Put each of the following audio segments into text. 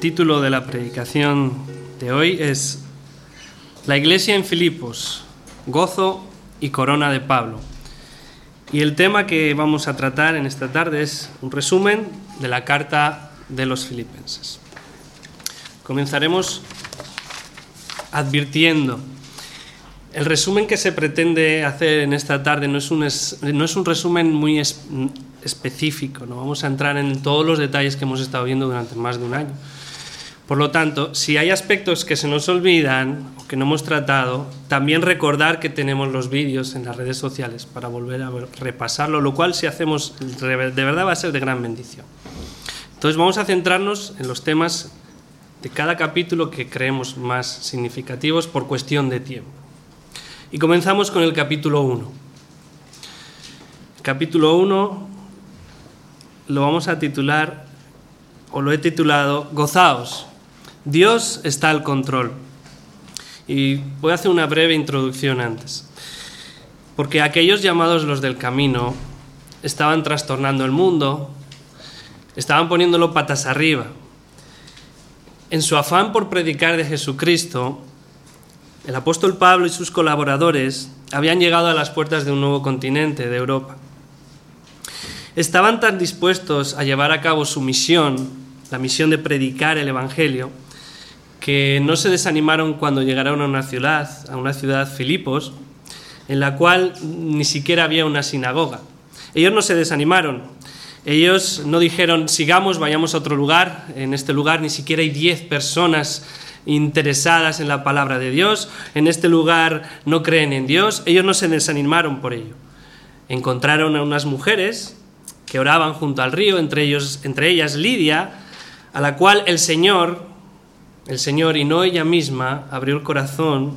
Título de la predicación de hoy es La iglesia en Filipos, gozo y corona de Pablo. Y el tema que vamos a tratar en esta tarde es un resumen de la carta de los filipenses. Comenzaremos advirtiendo. El resumen que se pretende hacer en esta tarde no es un, no es un resumen muy específico, no vamos a entrar en todos los detalles que hemos estado viendo durante más de un año. Por lo tanto, si hay aspectos que se nos olvidan o que no hemos tratado, también recordar que tenemos los vídeos en las redes sociales para volver a repasarlo, lo cual si hacemos de verdad va a ser de gran bendición. Entonces vamos a centrarnos en los temas de cada capítulo que creemos más significativos por cuestión de tiempo. Y comenzamos con el capítulo 1. Capítulo 1 lo vamos a titular, o lo he titulado, Gozaos, Dios está al control. Y voy a hacer una breve introducción antes. Porque aquellos llamados los del camino estaban trastornando el mundo, estaban poniéndolo patas arriba. En su afán por predicar de Jesucristo, el apóstol Pablo y sus colaboradores habían llegado a las puertas de un nuevo continente, de Europa. Estaban tan dispuestos a llevar a cabo su misión, la misión de predicar el Evangelio, que no se desanimaron cuando llegaron a una ciudad, a una ciudad Filipos, en la cual ni siquiera había una sinagoga. Ellos no se desanimaron. Ellos no dijeron, sigamos, vayamos a otro lugar. En este lugar ni siquiera hay diez personas interesadas en la palabra de Dios. En este lugar no creen en Dios. Ellos no se desanimaron por ello. Encontraron a unas mujeres que oraban junto al río, entre, ellos, entre ellas Lidia, a la cual el Señor, el Señor y no ella misma, abrió el corazón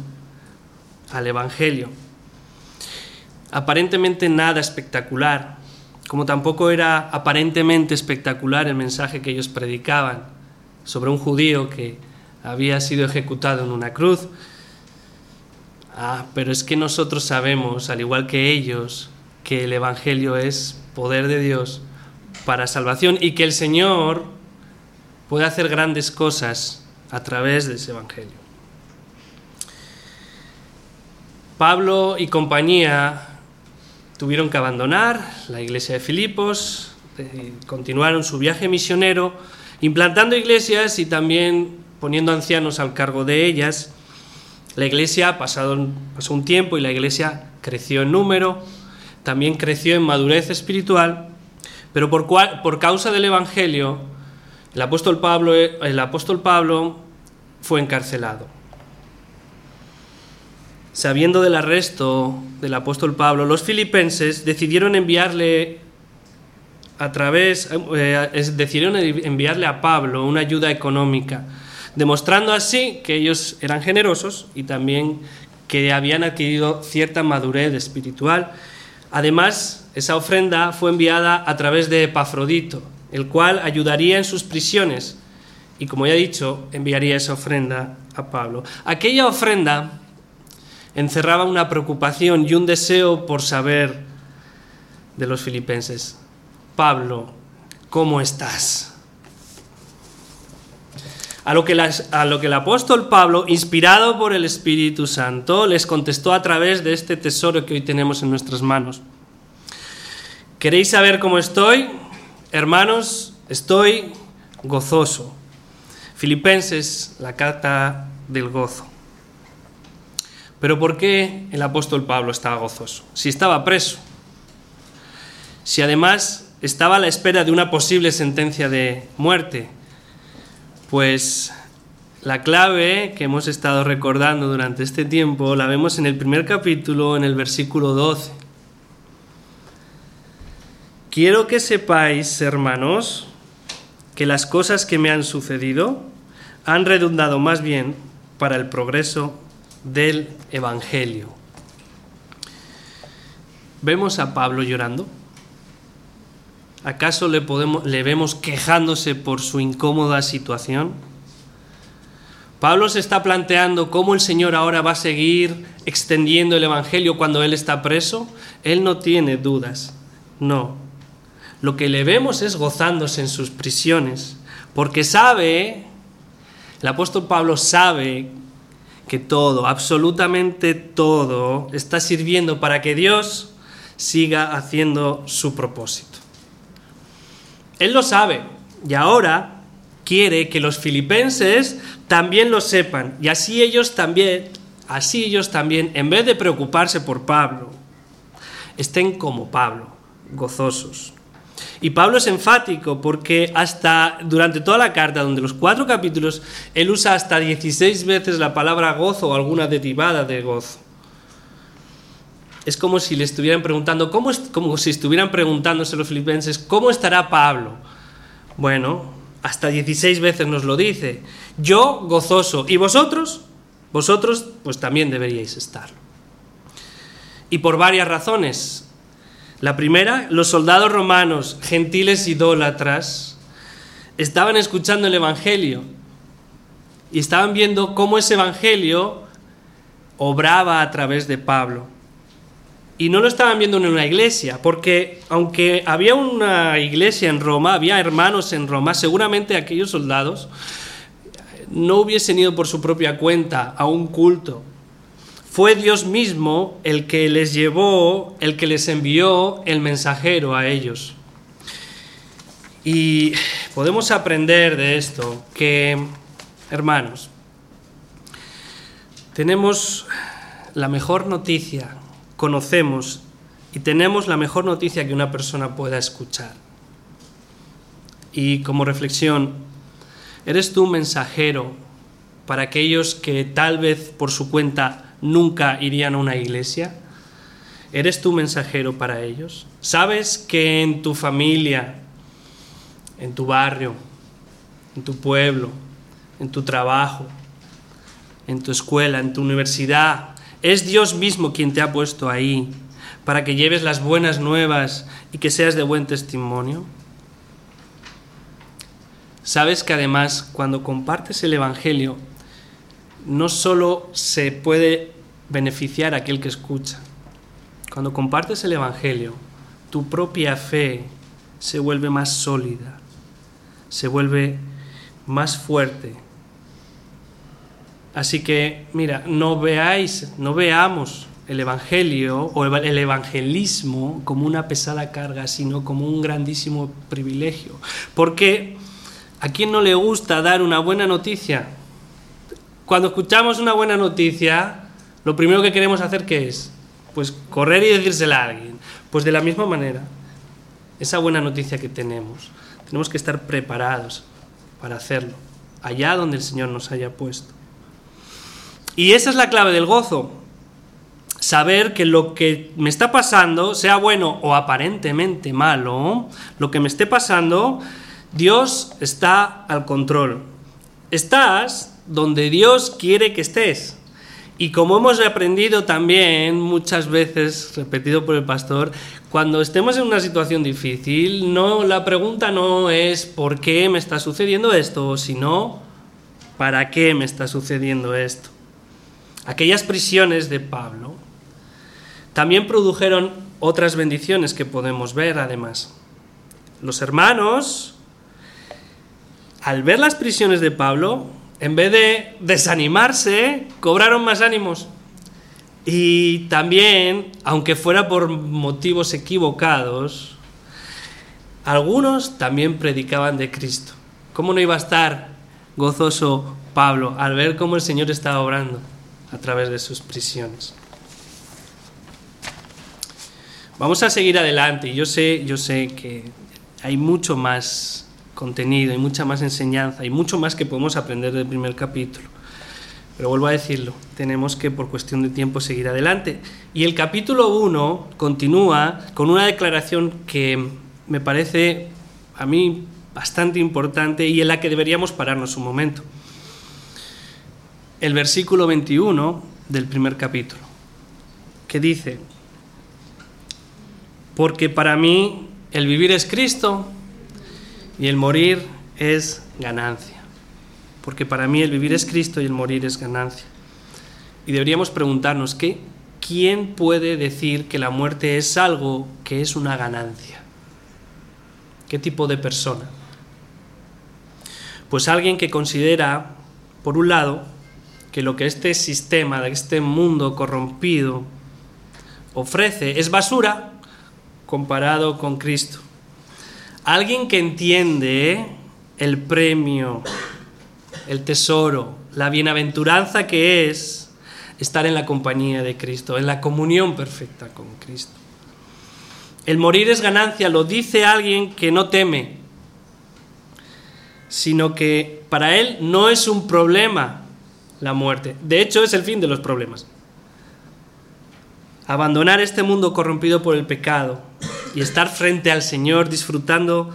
al Evangelio. Aparentemente nada espectacular, como tampoco era aparentemente espectacular el mensaje que ellos predicaban sobre un judío que había sido ejecutado en una cruz. Ah, pero es que nosotros sabemos, al igual que ellos, que el Evangelio es poder de Dios para salvación y que el Señor puede hacer grandes cosas a través de ese Evangelio. Pablo y compañía tuvieron que abandonar la iglesia de Filipos, eh, continuaron su viaje misionero, implantando iglesias y también poniendo ancianos al cargo de ellas. La iglesia pasado, pasó un tiempo y la iglesia creció en número, también creció en madurez espiritual, pero por, por causa del Evangelio, el apóstol, Pablo, el apóstol Pablo fue encarcelado. Sabiendo del arresto del apóstol Pablo, los filipenses decidieron enviarle a través, eh, decidieron enviarle a Pablo una ayuda económica, demostrando así que ellos eran generosos y también que habían adquirido cierta madurez espiritual Además, esa ofrenda fue enviada a través de Epafrodito, el cual ayudaría en sus prisiones y, como ya he dicho, enviaría esa ofrenda a Pablo. Aquella ofrenda encerraba una preocupación y un deseo por saber de los filipenses. Pablo, ¿cómo estás? A lo, que el apóstol Pablo, inspirado por el Espíritu Santo, les contestó a través de este tesoro que hoy tenemos en nuestras manos. ¿Queréis saber cómo estoy? Hermanos, estoy gozoso. Filipenses, la carta del gozo. Pero ¿por qué el apóstol Pablo estaba gozoso? Si estaba preso, si además estaba a la espera de una posible sentencia de muerte, pues la clave que hemos estado recordando durante este tiempo la vemos en el primer capítulo, en el versículo 12. Quiero que sepáis, hermanos, que las cosas que me han sucedido han redundado más bien para el progreso del Evangelio. ¿Vemos a Pablo llorando? ¿Acaso le, podemos, le vemos quejándose por su incómoda situación? Pablo se está planteando cómo el Señor ahora va a seguir extendiendo el Evangelio cuando Él está preso. Él no tiene dudas, no. Lo que le vemos es gozándose en sus prisiones, porque sabe El apóstol Pablo sabe que todo, absolutamente todo, está sirviendo para que Dios siga haciendo su propósito. Él lo sabe y ahora quiere que los filipenses también lo sepan y así ellos también, así ellos también, en vez de preocuparse por Pablo, estén como Pablo, gozosos. Y Pablo es enfático porque hasta durante toda la carta, donde los cuatro capítulos, él usa hasta 16 veces la palabra gozo o alguna derivada de gozo. Es como si le estuvieran preguntando, ¿cómo como si estuvieran preguntándose los filipenses, ¿cómo estará Pablo? Bueno, hasta 16 veces nos lo dice. Yo gozoso. ¿Y vosotros? Vosotros pues también deberíais estarlo. Y por varias razones. La primera, los soldados romanos, gentiles idólatras, estaban escuchando el Evangelio y estaban viendo cómo ese Evangelio obraba a través de Pablo. Y no lo estaban viendo en una iglesia, porque aunque había una iglesia en Roma, había hermanos en Roma, seguramente aquellos soldados no hubiesen ido por su propia cuenta a un culto fue Dios mismo el que les llevó, el que les envió el mensajero a ellos. Y podemos aprender de esto que, hermanos, tenemos la mejor noticia, conocemos y tenemos la mejor noticia que una persona pueda escuchar. Y como reflexión, ¿eres tú mensajero para aquellos que tal vez por su cuenta nunca irían a una iglesia? ¿Eres tu mensajero para ellos? ¿Sabes que en tu familia, en tu barrio, en tu pueblo, en tu trabajo, en tu escuela, en tu universidad, es Dios mismo quien te ha puesto ahí para que lleves las buenas nuevas y que seas de buen testimonio? ¿Sabes que además cuando compartes el Evangelio no solo se puede beneficiar a aquel que escucha. Cuando compartes el Evangelio, tu propia fe se vuelve más sólida, se vuelve más fuerte. Así que, mira, no veáis, no veamos el Evangelio o el evangelismo como una pesada carga, sino como un grandísimo privilegio. Porque a quién no le gusta dar una buena noticia, cuando escuchamos una buena noticia, lo primero que queremos hacer ¿qué es? Pues correr y decírsela a alguien. Pues de la misma manera, esa buena noticia que tenemos, tenemos que estar preparados para hacerlo, allá donde el Señor nos haya puesto. Y esa es la clave del gozo. Saber que lo que me está pasando, sea bueno o aparentemente malo, lo que me esté pasando, Dios está al control. Estás donde Dios quiere que estés. Y como hemos aprendido también muchas veces, repetido por el pastor, cuando estemos en una situación difícil, no la pregunta no es ¿por qué me está sucediendo esto?, sino ¿para qué me está sucediendo esto? Aquellas prisiones de Pablo también produjeron otras bendiciones que podemos ver además. Los hermanos, al ver las prisiones de Pablo, en vez de desanimarse, cobraron más ánimos. Y también, aunque fuera por motivos equivocados, algunos también predicaban de Cristo. ¿Cómo no iba a estar gozoso Pablo al ver cómo el Señor estaba obrando a través de sus prisiones? Vamos a seguir adelante. Yo sé, yo sé que hay mucho más contenido, hay mucha más enseñanza, hay mucho más que podemos aprender del primer capítulo. Pero vuelvo a decirlo, tenemos que por cuestión de tiempo seguir adelante. Y el capítulo 1 continúa con una declaración que me parece a mí bastante importante y en la que deberíamos pararnos un momento. El versículo 21 del primer capítulo, que dice, porque para mí el vivir es Cristo y el morir es ganancia. Porque para mí el vivir es Cristo y el morir es ganancia. Y deberíamos preguntarnos, ¿qué, ¿quién puede decir que la muerte es algo que es una ganancia? ¿Qué tipo de persona? Pues alguien que considera por un lado, que lo que este sistema, este mundo corrompido ofrece es basura comparado con Cristo. Alguien que entiende el premio, el tesoro, la bienaventuranza que es estar en la compañía de Cristo, en la comunión perfecta con Cristo. El morir es ganancia, lo dice alguien que no teme, sino que para él no es un problema la muerte. De hecho, es el fin de los problemas. Abandonar este mundo corrompido por el pecado y estar frente al Señor disfrutando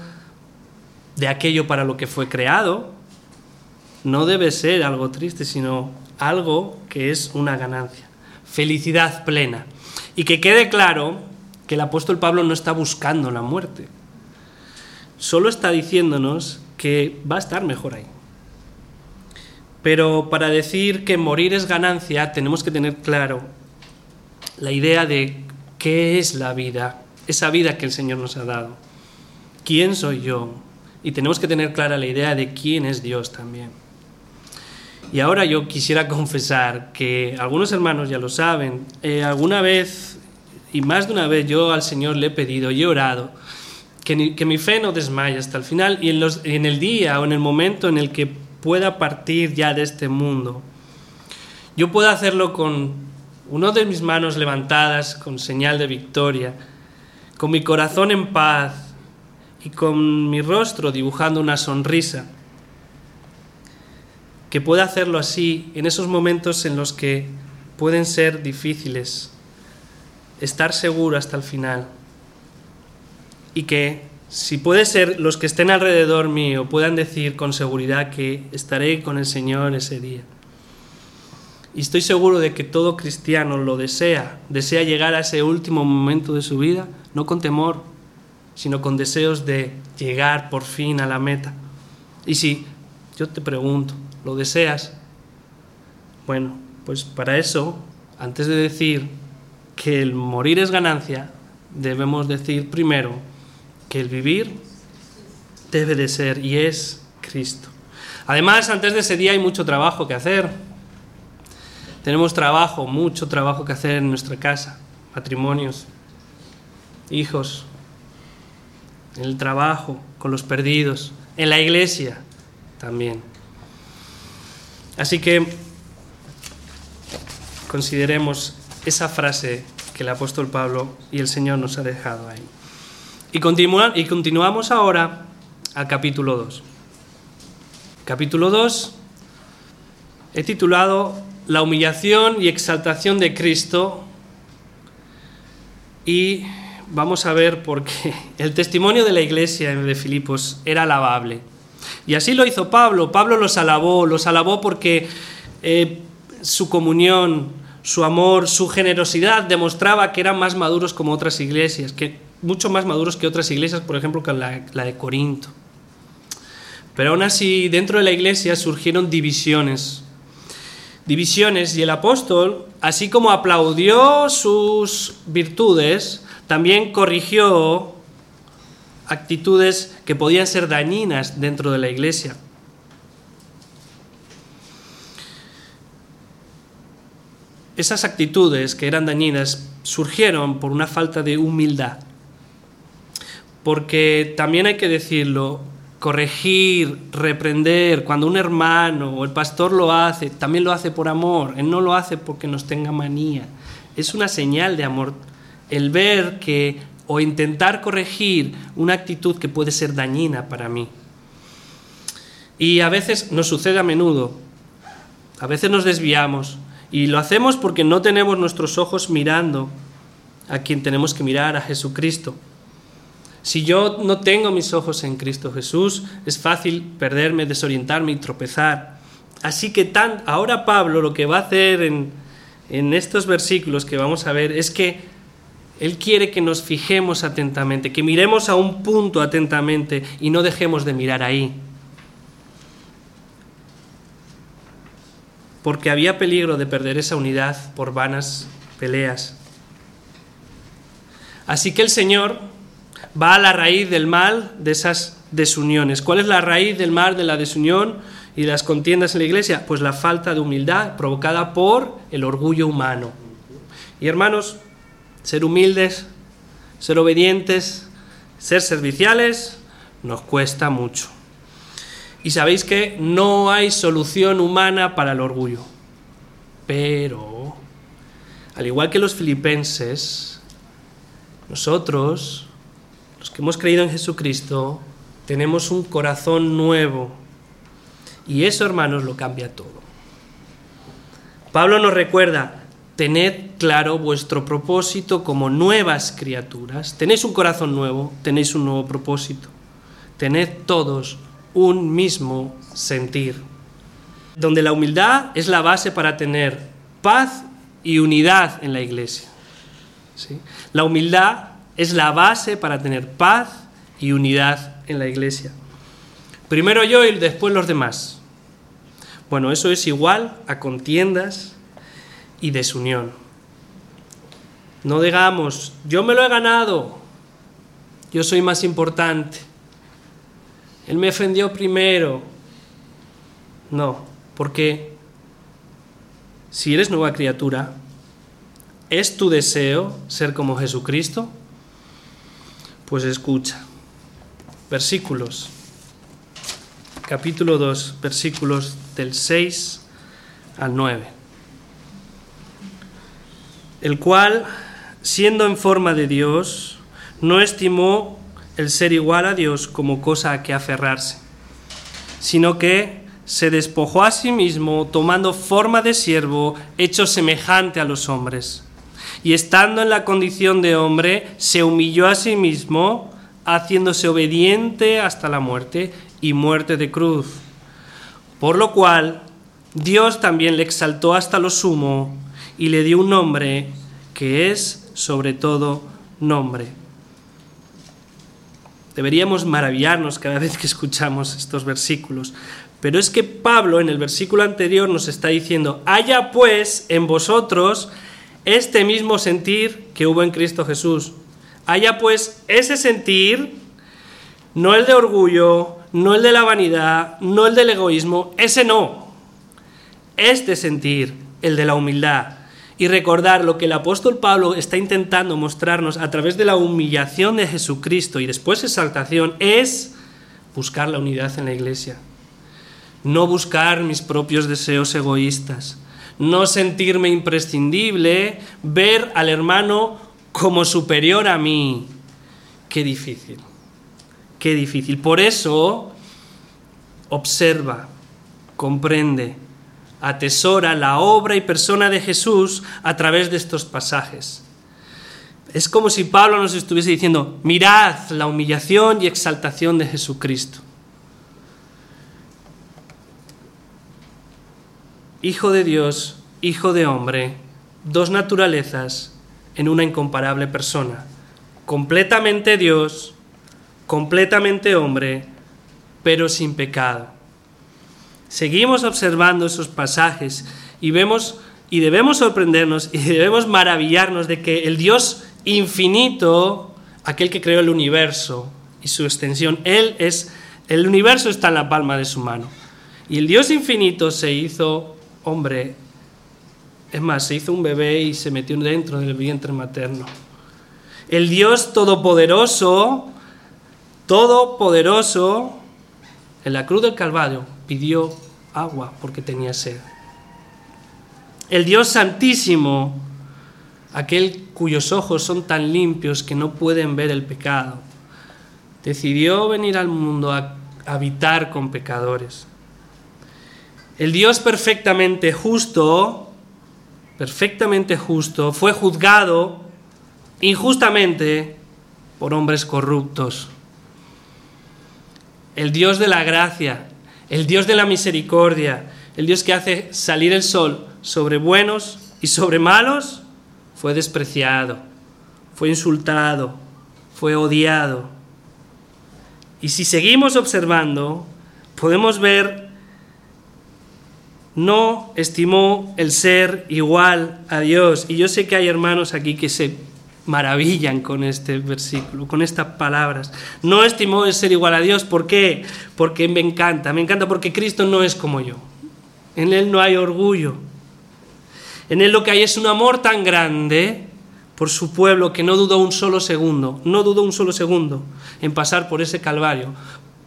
de aquello para lo que fue creado, no debe ser algo triste, sino algo que es una ganancia. Felicidad plena. Y que quede claro que el apóstol Pablo no está buscando la muerte. Solo está diciéndonos que va a estar mejor ahí. Pero para decir que morir es ganancia, tenemos que tener claro la idea de qué es la vida, esa vida que el Señor nos ha dado. ¿Quién soy yo? Y tenemos que tener clara la idea de quién es Dios también. Y ahora yo quisiera confesar que algunos hermanos ya lo saben, eh, alguna vez, y más de una vez yo al Señor le he pedido y he orado, que, mi fe no desmaye hasta el final y en, en el día o en el momento en el que pueda partir ya de este mundo, yo puedo hacerlo con uno de mis manos levantadas con señal de victoria, con mi corazón en paz y con mi rostro dibujando una sonrisa, que pueda hacerlo así en esos momentos en los que pueden ser difíciles, estar seguro hasta el final y que si puede ser, los que estén alrededor mío puedan decir con seguridad que estaré con el Señor ese día. Y estoy seguro de que todo cristiano lo desea, desea llegar a ese último momento de su vida, no con temor, sino con deseos de llegar por fin a la meta. Y si yo te pregunto, ¿lo deseas? Bueno, pues para eso, antes de decir que el morir es ganancia, debemos decir primero, que el vivir debe de ser y es Cristo. Además, antes de ese día hay mucho trabajo que hacer. Tenemos trabajo, mucho trabajo que hacer en nuestra casa, matrimonios, hijos, en el trabajo, con los perdidos, en la iglesia también. Así que consideremos esa frase que el apóstol Pablo y el Señor nos ha dejado ahí. Y, y continuamos ahora al capítulo 2. Capítulo 2 he titulado La humillación y exaltación de Cristo y vamos a ver por qué el testimonio de la iglesia de Filipos era alabable. Y así lo hizo Pablo. Pablo los alabó, los alabó porque eh, su comunión, su amor, su generosidad demostraba que eran más maduros como otras iglesias, que mucho más maduros que otras iglesias, por ejemplo, que la, de Corinto. Pero aún así, dentro de la iglesia surgieron divisiones. Divisiones y el apóstol, así como aplaudió sus virtudes, también corrigió actitudes que podían ser dañinas dentro de la iglesia. Esas actitudes que eran dañinas surgieron por una falta de humildad porque también hay que decirlo, corregir, reprender, cuando un hermano o el pastor lo hace, también lo hace por amor, él no lo hace porque nos tenga manía, es una señal de amor el ver que o intentar corregir una actitud que puede ser dañina para mí. Y a veces nos sucede a menudo, a veces nos desviamos y lo hacemos porque no tenemos nuestros ojos mirando a quien tenemos que mirar, a Jesucristo. Si yo no tengo mis ojos en Cristo Jesús, es fácil perderme, desorientarme y tropezar. Así que tan, ahora Pablo lo que va a hacer en, en estos versículos que vamos a ver es que él quiere que nos fijemos atentamente, que miremos a un punto atentamente y no dejemos de mirar ahí. Porque había peligro de perder esa unidad por vanas peleas. Así que el Señor va a la raíz del mal de esas desuniones. ¿Cuál es la raíz del mal de la desunión? y las contiendas en la iglesia? Pues la falta de humildad provocada por el orgullo humano. Y hermanos, ser humildes, ser obedientes, ser serviciales, nos cuesta mucho. Y sabéis que no hay solución humana para el orgullo. Pero, al igual que los filipenses, nosotros, los que hemos creído en Jesucristo, tenemos un corazón nuevo. Y eso, hermanos, lo cambia todo. Pablo nos recuerda, tened claro vuestro propósito como nuevas criaturas. Tenéis un corazón nuevo, tenéis un nuevo propósito. Tened todos un mismo sentir, donde la humildad es la base para tener paz y unidad en la iglesia. ¿sí? La humildad es la base para tener paz y unidad en la iglesia. Primero yo y después los demás. Bueno, eso es igual a contiendas y desunión. No digamos, yo me lo he ganado, yo soy más importante. Él me ofendió primero. No, porque si eres nueva criatura, ¿es tu deseo ser como Jesucristo? Pues escucha. Versículos. Capítulo 2, versículos del 6 al 9. El cual, siendo en forma de Dios, no estimó el ser igual a Dios como cosa a que aferrarse, sino que se despojó a sí mismo, tomando forma de siervo, hecho semejante a los hombres. Y estando en la condición de hombre, se humilló a sí mismo, haciéndose obediente hasta la muerte y muerte de cruz. Por lo cual, Dios también le exaltó hasta lo sumo y le dio un nombre que es sobre todo nombre Deberíamos maravillarnos cada vez que escuchamos estos versículos. Pero es que Pablo en el versículo anterior nos está diciendo, haya pues en vosotros este mismo sentir que hubo en Cristo Jesús. Haya pues ese sentir, no el de orgullo, no el de la vanidad, no el del egoísmo, ese no. Este sentir, el de la humildad, y recordar lo que el apóstol Pablo está intentando mostrarnos a través de la humillación de Jesucristo y después exaltación es buscar la unidad en la iglesia. No buscar mis propios deseos egoístas. No sentirme imprescindible, ver al hermano como superior a mí. Qué difícil, qué difícil. Por eso, observa, comprende, atesora la obra y persona de Jesús a través de estos pasajes. Es como si Pablo nos estuviese diciendo, mirad la humillación y exaltación de Jesucristo. Hijo de Dios, hijo de hombre, dos naturalezas en una incomparable persona. Completamente Dios, completamente hombre, pero sin pecado. Seguimos observando esos pasajes y vemos y debemos sorprendernos y debemos maravillarnos de que el Dios infinito, aquel que creó el universo y su extensión, él es el universo está en la palma de su mano. Y el Dios infinito se hizo hombre. Es más, se hizo un bebé y se metió dentro del vientre materno. El Dios todopoderoso, todopoderoso, en la cruz del Calvario pidió agua porque tenía sed. El Dios Santísimo, aquel cuyos ojos son tan limpios que no pueden ver el pecado, decidió venir al mundo a habitar con pecadores. El Dios perfectamente justo, perfectamente justo, fue juzgado injustamente por hombres corruptos. El Dios de la gracia, el Dios de la misericordia, el Dios que hace salir el sol sobre buenos y sobre malos, fue despreciado, fue insultado, fue odiado. Y si seguimos observando, podemos ver, no estimó el ser igual a Dios. Y yo sé que hay hermanos aquí que se maravillan con este versículo, con estas palabras. No estimo ser igual a Dios, ¿por qué? Porque me encanta, me encanta porque Cristo no es como yo. En Él no hay orgullo. En Él lo que hay es un amor tan grande por su pueblo que no dudó un solo segundo, no dudó un solo segundo en pasar por ese calvario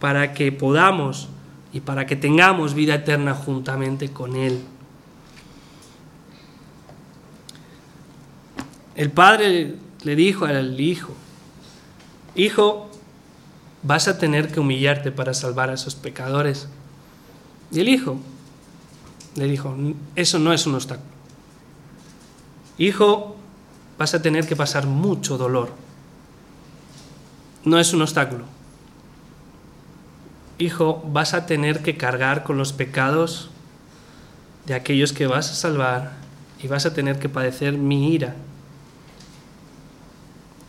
para que podamos y para que tengamos vida eterna juntamente con Él. El Padre le dijo al Hijo, Hijo, vas a tener que humillarte para salvar a esos pecadores. Y el Hijo le dijo, eso no es un obstáculo. Hijo, vas a tener que pasar mucho dolor. No es un obstáculo. Hijo, vas a tener que cargar con los pecados de aquellos que vas a salvar y vas a tener que padecer mi ira.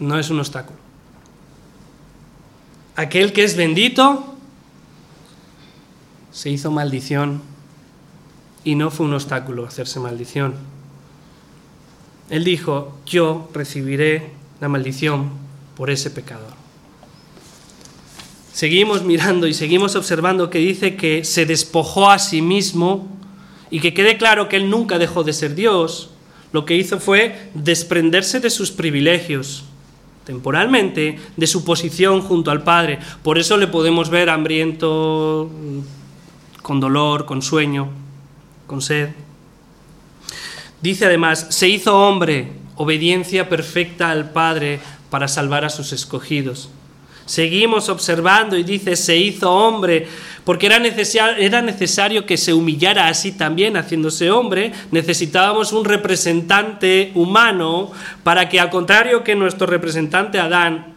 No es un obstáculo. Aquel que es bendito se hizo maldición y no fue un obstáculo hacerse maldición. Él dijo, yo recibiré la maldición por ese pecador. Seguimos mirando y seguimos observando que dice que se despojó a sí mismo y que quede claro que él nunca dejó de ser Dios. Lo que hizo fue desprenderse de sus privilegios, temporalmente, de su posición junto al Padre. Por eso le podemos ver hambriento, con dolor, con sueño, con sed. Dice además, se hizo hombre, obediencia perfecta al Padre para salvar a sus escogidos. Seguimos observando y dice, se hizo hombre, porque era necesario, era necesario que se humillara así también, haciéndose hombre. Necesitábamos un representante humano para que, al contrario que nuestro representante Adán,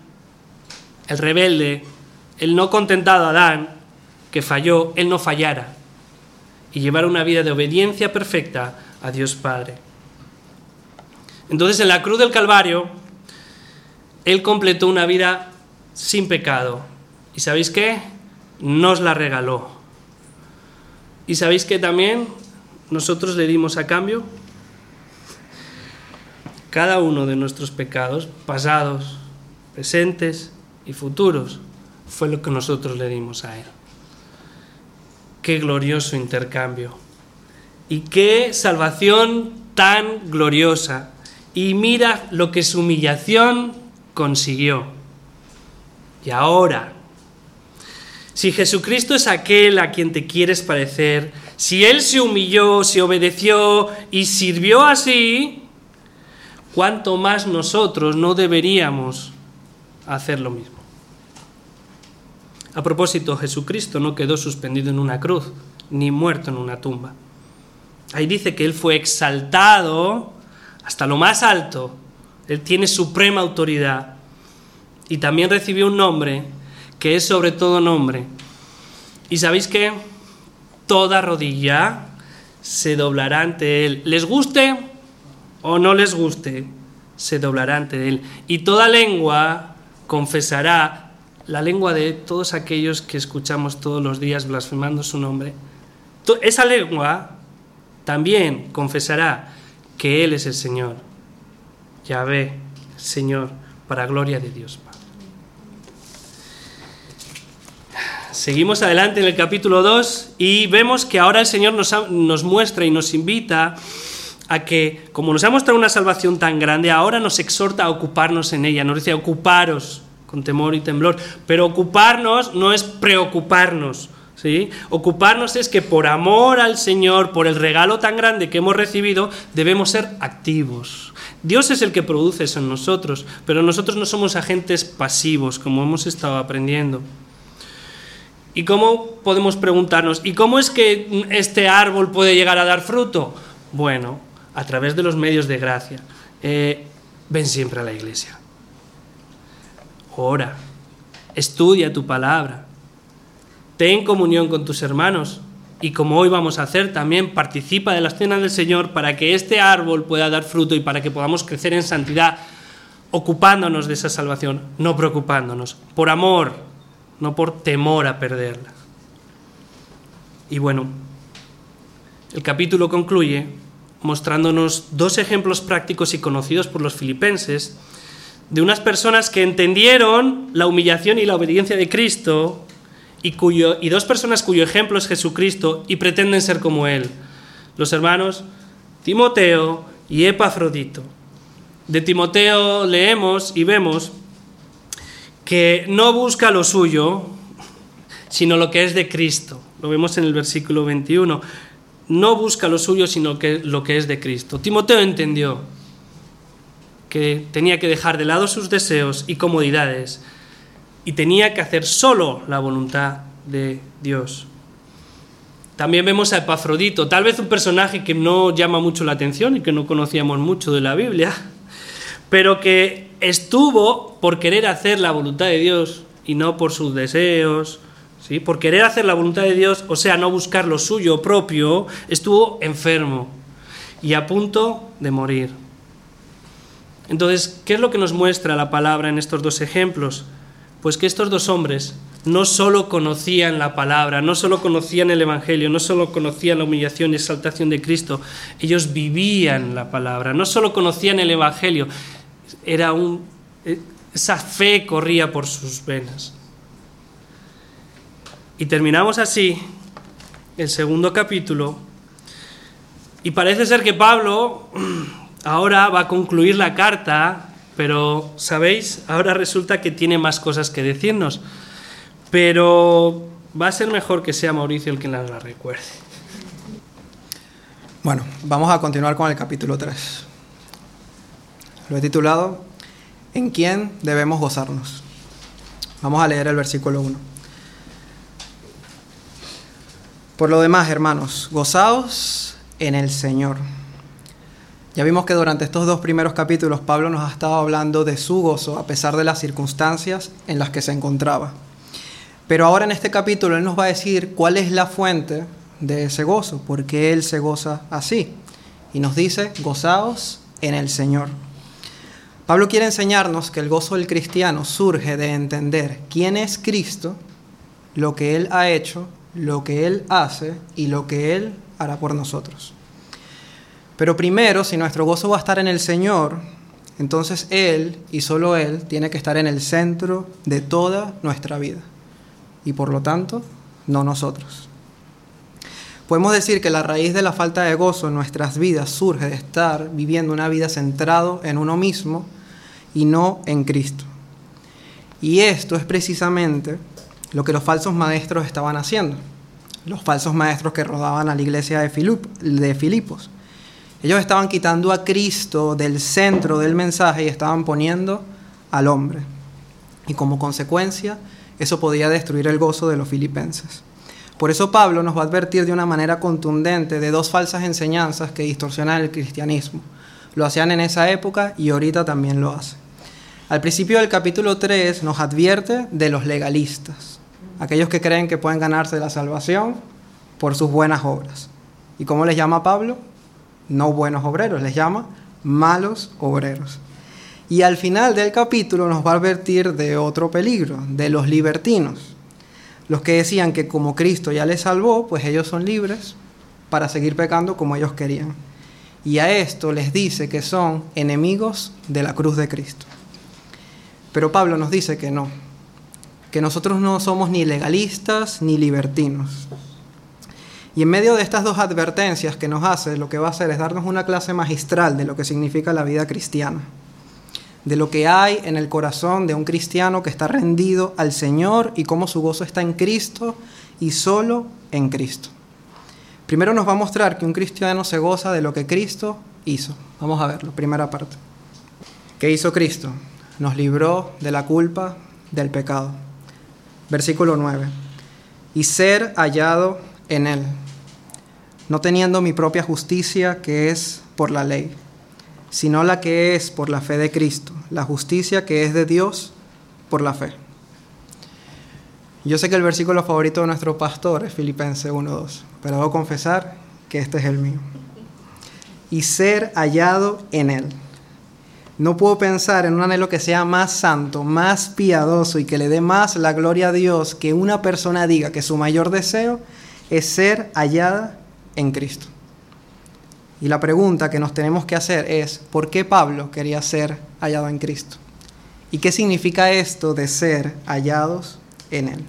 el rebelde, el no contentado Adán, que falló, él no fallara y llevara una vida de obediencia perfecta a Dios Padre. Entonces en la cruz del Calvario, Él completó una vida sin pecado. ¿Y sabéis qué? Nos la regaló. ¿Y sabéis qué también nosotros le dimos a cambio? Cada uno de nuestros pecados, pasados, presentes y futuros, fue lo que nosotros le dimos a Él. Qué glorioso intercambio. Y qué salvación tan gloriosa. Y mira lo que su humillación consiguió. Y ahora, si Jesucristo es aquel a quien te quieres parecer, si Él se humilló, se obedeció y sirvió así, ¿cuánto más nosotros no deberíamos hacer lo mismo? A propósito, Jesucristo no quedó suspendido en una cruz, ni muerto en una tumba. Ahí dice que Él fue exaltado hasta lo más alto. Él tiene suprema autoridad. Y también recibió un nombre que es sobre todo nombre. Y sabéis que toda rodilla se doblará ante Él. Les guste o no les guste, se doblará ante Él. Y toda lengua confesará, la lengua de todos aquellos que escuchamos todos los días blasfemando su nombre. Esa lengua también confesará que Él es el Señor. Yahvé, Señor, para gloria de Dios. Seguimos adelante en el capítulo 2 y vemos que ahora el Señor nos, nos, muestra y nos invita a que, como nos ha mostrado una salvación tan grande, ahora nos exhorta a ocuparnos en ella. Nos dice, ocuparos con temor y temblor. Pero ocuparnos no es preocuparnos. ¿sí? Ocuparnos es que por amor al Señor, por el regalo tan grande que hemos recibido, debemos ser activos. Dios es el que produce eso en nosotros, pero nosotros no somos agentes pasivos, como hemos estado aprendiendo. ¿Y cómo podemos preguntarnos, ¿y cómo es que este árbol puede llegar a dar fruto? Bueno, a través de los medios de gracia. Eh, ven siempre a la iglesia. Ora, estudia tu palabra, ten comunión con tus hermanos y como hoy vamos a hacer también, participa de la cena del Señor para que este árbol pueda dar fruto y para que podamos crecer en santidad, ocupándonos de esa salvación, no preocupándonos, por amor, no por temor a perderla. Y bueno, el capítulo concluye mostrándonos dos ejemplos prácticos y conocidos por los filipenses de unas personas que entendieron la humillación y la obediencia de Cristo y, cuyo, y dos personas cuyo ejemplo es Jesucristo y pretenden ser como Él. Los hermanos Timoteo y Epafrodito. De Timoteo leemos y vemos que no busca lo suyo, sino lo que es de Cristo. Lo vemos en el versículo 21. No busca lo suyo, sino que, lo que es de Cristo. Timoteo entendió que tenía que dejar de lado sus deseos y comodidades y tenía que hacer solo la voluntad de Dios. También vemos a Epafrodito, tal vez un personaje que no llama mucho la atención y que no conocíamos mucho de la Biblia, pero que estuvo por querer hacer la voluntad de Dios y no por sus deseos, ¿sí? por querer hacer la voluntad de Dios, o sea, no buscar lo suyo propio, estuvo enfermo y a punto de morir. Entonces, ¿qué es lo que nos muestra la palabra en estos dos ejemplos? Pues que estos dos hombres no solo conocían la palabra, no solo conocían el Evangelio, no solo conocían la humillación y exaltación de Cristo, ellos vivían la palabra, no solo conocían el Evangelio, era un, eh, esa fe corría por sus venas. Y terminamos así el segundo capítulo, y parece ser que Pablo ahora va a concluir la carta, pero, ¿sabéis? Ahora resulta que tiene más cosas que decirnos. Pero va a ser mejor que sea Mauricio el que las la recuerde. Bueno, vamos a continuar con el capítulo 3. Lo he titulado ¿En quién debemos gozarnos? Vamos a leer el versículo 1. Por lo demás, hermanos, gozaos en el Señor. Ya vimos que durante estos dos primeros capítulos Pablo nos ha estado hablando de su gozo a pesar de las circunstancias en las que se encontraba. Pero ahora en este capítulo él nos va a decir cuál es la fuente de ese gozo, por qué él se goza así. Y nos dice, gozaos en el Señor. Pablo quiere enseñarnos que el gozo del cristiano surge de entender quién es Cristo, lo que Él ha hecho, lo que Él hace y lo que Él hará por nosotros. Pero primero, si nuestro gozo va a estar en el Señor, entonces Él y solo Él tiene que estar en el centro de toda nuestra vida. Y por lo tanto, no nosotros. Podemos decir que la raíz de la falta de gozo en nuestras vidas surge de estar viviendo una vida centrado en uno mismo y no en Cristo. Y esto es precisamente lo que los falsos maestros estaban haciendo. Los falsos maestros que rodaban a la iglesia de, Filipos. Ellos estaban quitando a Cristo del centro del mensaje y estaban poniendo al hombre. Y como consecuencia, eso podía destruir el gozo de los filipenses. Por eso Pablo nos va a advertir de una manera contundente de dos falsas enseñanzas que distorsionan el cristianismo. Lo hacían en esa época y ahorita también lo hace. Al principio del capítulo 3 nos advierte de los legalistas, aquellos que creen que pueden ganarse la salvación por sus buenas obras. ¿Y cómo les llama Pablo? no buenos obreros, les llama malos obreros. Y al final del capítulo nos va a advertir de otro peligro, de los libertinos, los que decían que como Cristo ya les salvó, pues ellos son libres para seguir pecando como ellos querían. Y a esto les dice que son enemigos de la cruz de Cristo. Pero Pablo nos dice que no, que nosotros no somos ni legalistas ni libertinos, y en medio de estas dos advertencias que nos hace, lo que va a hacer es darnos una clase magistral de lo que significa la vida cristiana, de lo que hay en el corazón de un cristiano que está rendido al Señor y cómo su gozo está en Cristo y solo en Cristo. Primero nos va a mostrar que un cristiano se goza de lo que Cristo hizo. Vamos a verlo, primera parte. ¿Qué hizo Cristo? Nos libró de la culpa del pecado. Versículo 9. Y ser hallado en Él no teniendo mi propia justicia que es por la ley, sino la que es por la fe de Cristo, la justicia que es de Dios por la fe. Yo sé que el versículo favorito de nuestro pastor es Filipenses 1.2, pero debo confesar que este es el mío. Y ser hallado en Él. No puedo pensar en un anhelo que sea más santo, más piadoso y que le dé más la gloria a Dios que una persona diga que su mayor deseo es ser hallada en Cristo. Y la pregunta que nos tenemos que hacer es, ¿por qué Pablo quería ser hallado en Cristo? ¿Y qué significa esto de ser hallados en Él?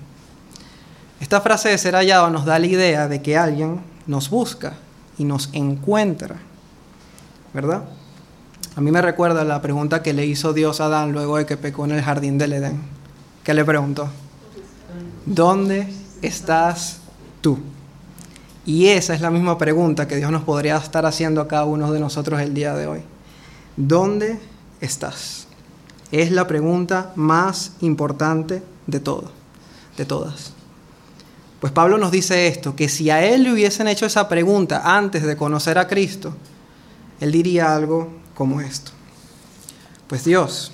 Esta frase de ser hallado nos da la idea de que alguien nos busca y nos encuentra, ¿verdad? A mí me recuerda la pregunta que le hizo Dios a Adán luego de que pecó en el jardín del Edén. ¿Qué le preguntó? ¿Dónde estás tú? Y esa es la misma pregunta que Dios nos podría estar haciendo a cada uno de nosotros el día de hoy. ¿Dónde estás? Es la pregunta más importante de todo, de todas. Pues Pablo nos dice esto, que si a él le hubiesen hecho esa pregunta antes de conocer a Cristo, él diría algo como esto. Pues Dios,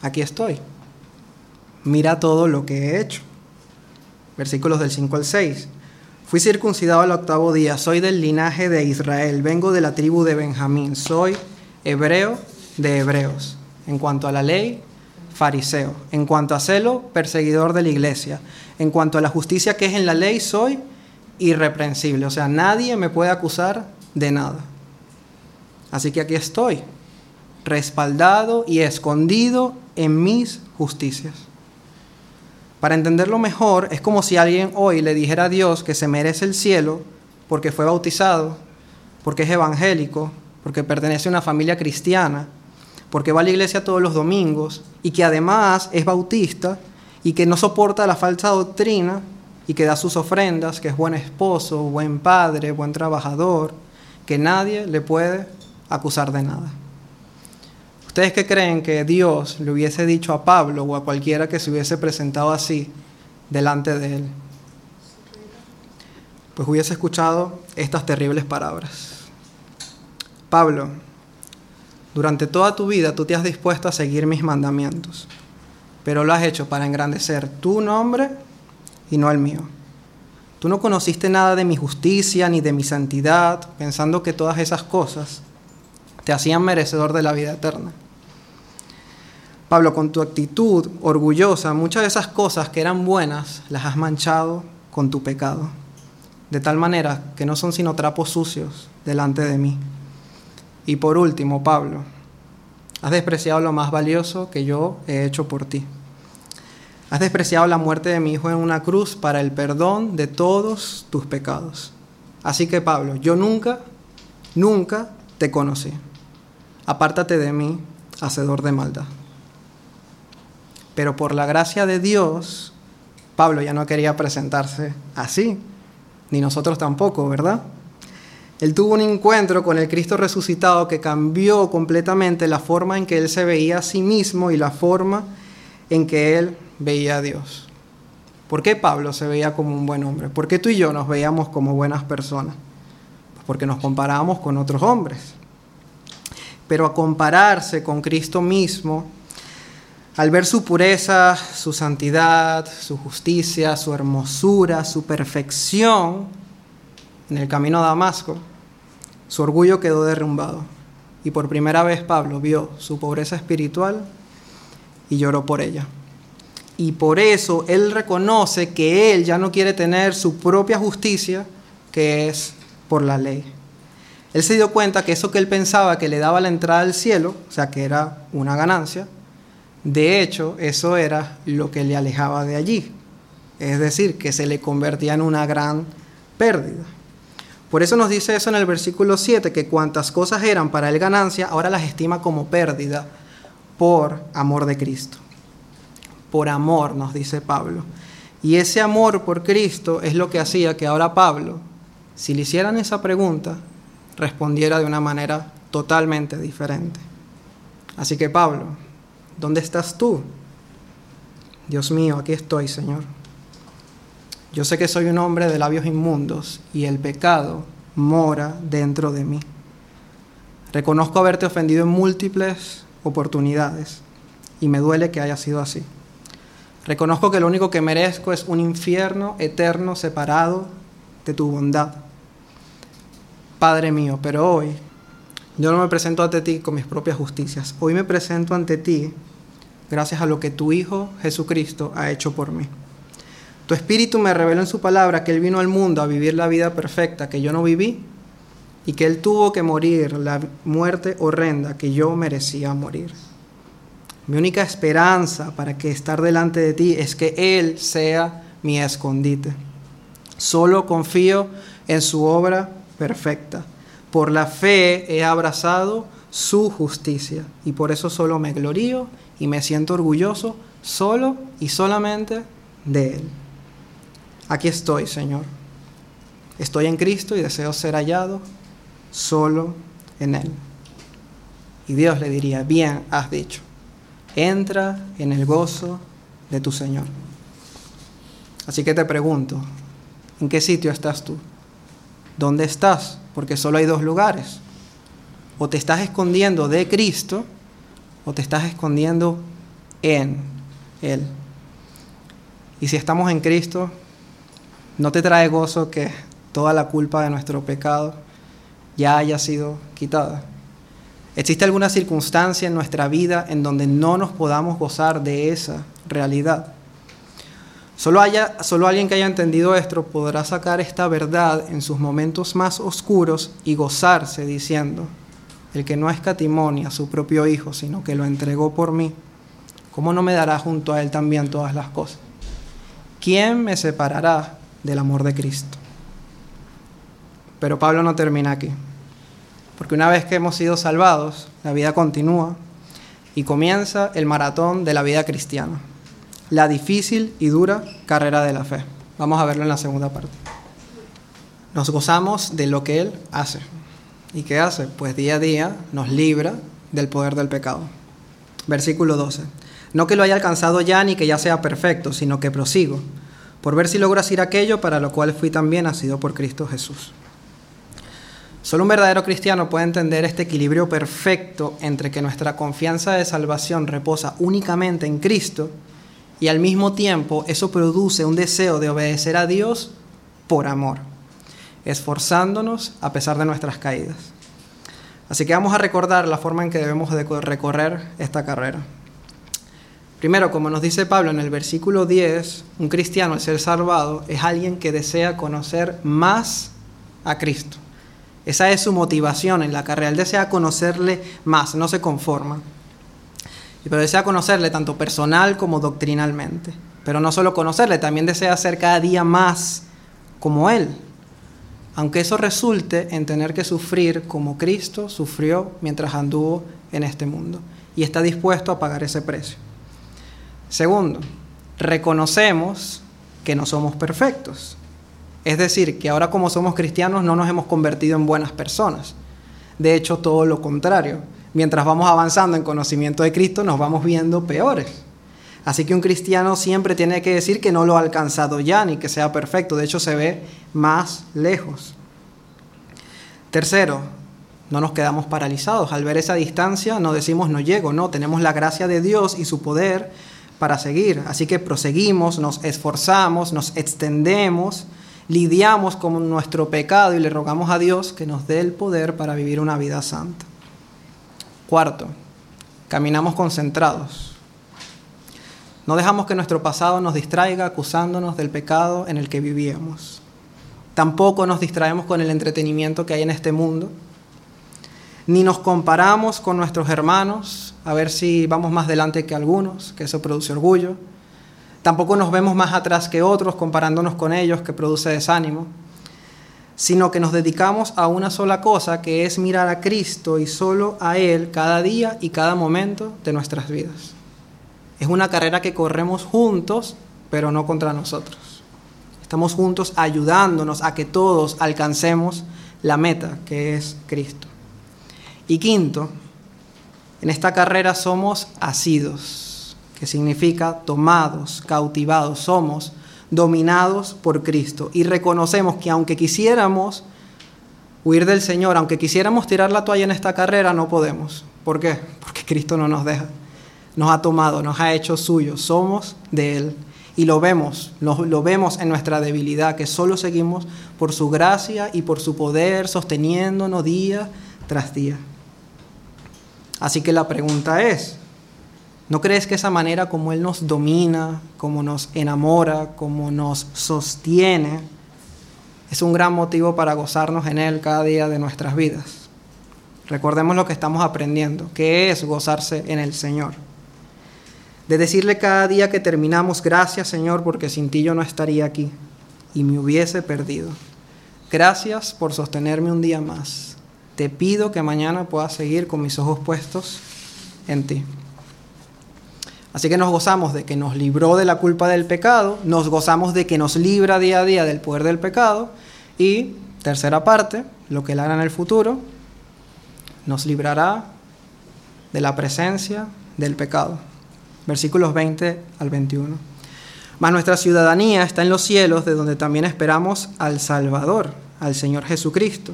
aquí estoy. Mira todo lo que he hecho. Versículos del 5 al 6. Fui circuncidado al octavo día, soy del linaje de Israel, vengo de la tribu de Benjamín, soy hebreo de hebreos. En cuanto a la ley, fariseo. En cuanto a celo, perseguidor de la iglesia. En cuanto a la justicia que es en la ley, soy irreprensible. O sea, nadie me puede acusar de nada. Así que aquí estoy, respaldado y escondido en mis justicias. Para entenderlo mejor, es como si alguien hoy le dijera a Dios que se merece el cielo porque fue bautizado, porque es evangélico, porque pertenece a una familia cristiana, porque va a la iglesia todos los domingos y que además es bautista y que no soporta la falsa doctrina y que da sus ofrendas, que es buen esposo, buen padre, buen trabajador, que nadie le puede acusar de nada. ¿Ustedes qué creen que Dios le hubiese dicho a Pablo o a cualquiera que se hubiese presentado así delante de él? Pues hubiese escuchado estas terribles palabras. Pablo, durante toda tu vida tú te has dispuesto a seguir mis mandamientos, pero lo has hecho para engrandecer tu nombre y no el mío. Tú no conociste nada de mi justicia ni de mi santidad, pensando que todas esas cosas te hacían merecedor de la vida eterna. Pablo, con tu actitud orgullosa, muchas de esas cosas que eran buenas las has manchado con tu pecado, de tal manera que no son sino trapos sucios delante de mí. Y por último, Pablo, has despreciado lo más valioso que yo he hecho por ti. Has despreciado la muerte de mi hijo en una cruz para el perdón de todos tus pecados. Así que Pablo, yo nunca, nunca te conocí. Apártate de mí, hacedor de maldad. Pero por la gracia de Dios, Pablo ya no quería presentarse así, ni nosotros tampoco, ¿verdad? Él tuvo un encuentro con el Cristo resucitado que cambió completamente la forma en que él se veía a sí mismo y la forma en que él veía a Dios. ¿Por qué Pablo se veía como un buen hombre? ¿Por qué tú y yo nos veíamos como buenas personas? Porque nos comparábamos con otros hombres. Pero a compararse con Cristo mismo, al ver su pureza, su santidad, su justicia, su hermosura, su perfección, en el camino a Damasco, su orgullo quedó derrumbado. Y por primera vez Pablo vio su pobreza espiritual y lloró por ella. Y por eso él reconoce que él ya no quiere tener su propia justicia, que es por la ley. Él se dio cuenta que eso que él pensaba que le daba la entrada al cielo, o sea, que era una ganancia, de hecho, eso era lo que le alejaba de allí. Es decir, que se le convertía en una gran pérdida. Por eso nos dice eso en el versículo 7, que cuantas cosas eran para él ganancia, ahora las estima como pérdida por amor de Cristo. Por amor, nos dice Pablo. Y ese amor por Cristo es lo que hacía que ahora Pablo, si le hicieran esa pregunta, respondiera de una manera totalmente diferente. Así que Pablo, ¿dónde estás tú? Dios mío, aquí estoy, Señor. Yo sé que soy un hombre de labios inmundos y el pecado mora dentro de mí. Reconozco haberte ofendido en múltiples oportunidades y me duele que haya sido así. Reconozco que lo único que merezco es un infierno eterno separado de tu bondad. Padre mío, pero hoy yo no me presento ante ti con mis propias justicias. Hoy me presento ante ti gracias a lo que tu Hijo Jesucristo ha hecho por mí. Tu espíritu me reveló en su palabra que Él vino al mundo a vivir la vida perfecta que yo no viví y que Él tuvo que morir la muerte horrenda que yo merecía morir. Mi única esperanza para que estar delante de ti es que Él sea mi escondite. Solo confío en su obra perfecta. Por la fe he abrazado su justicia y por eso solo me glorío y me siento orgulloso solo y solamente de Él. Aquí estoy, Señor. Estoy en Cristo y deseo ser hallado solo en Él. Y Dios le diría, bien has dicho, entra en el gozo de tu Señor. Así que te pregunto, ¿en qué sitio estás tú? ¿Dónde estás? Porque solo hay dos lugares. O te estás escondiendo de Cristo o te estás escondiendo en Él. Y si estamos en Cristo, no te trae gozo que toda la culpa de nuestro pecado ya haya sido quitada. ¿Existe alguna circunstancia en nuestra vida en donde no nos podamos gozar de esa realidad? Solo, haya, solo alguien que haya entendido esto podrá sacar esta verdad en sus momentos más oscuros y gozarse diciendo, el que no escatimó ni a su propio Hijo, sino que lo entregó por mí, ¿cómo no me dará junto a Él también todas las cosas? ¿Quién me separará del amor de Cristo? Pero Pablo no termina aquí. Porque una vez que hemos sido salvados, la vida continúa y comienza el maratón de la vida cristiana, la difícil y dura carrera de la fe. Vamos a verlo en la segunda parte. Nos gozamos de lo que Él hace. ¿Y qué hace? Pues día a día nos libra del poder del pecado. Versículo 12. No que lo haya alcanzado ya ni que ya sea perfecto, sino que prosigo, por ver si logro hacer aquello para lo cual fui también nacido por Cristo Jesús. Solo un verdadero cristiano puede entender este equilibrio perfecto entre que nuestra confianza de salvación reposa únicamente en Cristo y al mismo tiempo eso produce un deseo de obedecer a Dios por amor, esforzándonos a pesar de nuestras caídas. Así que vamos a recordar la forma en que debemos de recorrer esta carrera. Primero, como nos dice Pablo en el versículo 10, un cristiano al ser salvado es alguien que desea conocer más a Cristo. Esa es su motivación en la carrera. Él desea conocerle más, no se conforma. Pero desea conocerle tanto personal como doctrinalmente. Pero no solo conocerle, también desea ser cada día más como Él. Aunque eso resulte en tener que sufrir como Cristo sufrió mientras anduvo en este mundo. Y está dispuesto a pagar ese precio. Segundo, reconocemos que no somos perfectos. Es decir, que ahora como somos cristianos no nos hemos convertido en buenas personas. De hecho, todo lo contrario. Mientras vamos avanzando en conocimiento de Cristo, nos vamos viendo peores. Así que un cristiano siempre tiene que decir que no lo ha alcanzado ya, ni que sea perfecto. De hecho, se ve más lejos. Tercero, no nos quedamos paralizados. Al ver esa distancia no decimos no llego, no, tenemos la gracia de Dios y su poder para seguir. Así que proseguimos, nos esforzamos, nos extendemos lidiamos con nuestro pecado y le rogamos a Dios que nos dé el poder para vivir una vida santa. Cuarto, caminamos concentrados. No dejamos que nuestro pasado nos distraiga acusándonos del pecado en el que vivíamos. Tampoco nos distraemos con el entretenimiento que hay en este mundo. Ni nos comparamos con nuestros hermanos a ver si vamos más delante que algunos, que eso produce orgullo Tampoco nos vemos más atrás que otros comparándonos con ellos, que produce desánimo, sino que nos dedicamos a una sola cosa, que es mirar a Cristo y solo a Él cada día y cada momento de nuestras vidas. Es una carrera que corremos juntos, pero no contra nosotros. Estamos juntos ayudándonos a que todos alcancemos la meta, que es Cristo. Y quinto, en esta carrera somos asidos que significa tomados, cautivados, somos dominados por Cristo. Y reconocemos que aunque quisiéramos huir del Señor, aunque quisiéramos tirar la toalla en esta carrera, no podemos. ¿Por qué? Porque Cristo no nos deja. Nos ha tomado, nos ha hecho suyos, somos de Él. Y lo vemos, lo, lo vemos en nuestra debilidad, que solo seguimos por su gracia y por su poder sosteniéndonos día tras día. Así que la pregunta es, ¿No crees que esa manera como Él nos domina, como nos enamora, como nos sostiene, es un gran motivo para gozarnos en Él cada día de nuestras vidas? Recordemos lo que estamos aprendiendo, que es gozarse en el Señor. de decirle cada día que terminamos, gracias Señor, porque sin ti yo no estaría aquí y me hubiese perdido. Gracias por sostenerme un día más. Te pido que mañana pueda seguir con mis ojos puestos en ti. Así que nos gozamos de que nos libró de la culpa del pecado, nos gozamos de que nos libra día a día del poder del pecado y, tercera parte, lo que él hará en el futuro, nos librará de la presencia del pecado. Versículos 20 al 21. Mas nuestra ciudadanía está en los cielos, de donde también esperamos al Salvador, al Señor Jesucristo,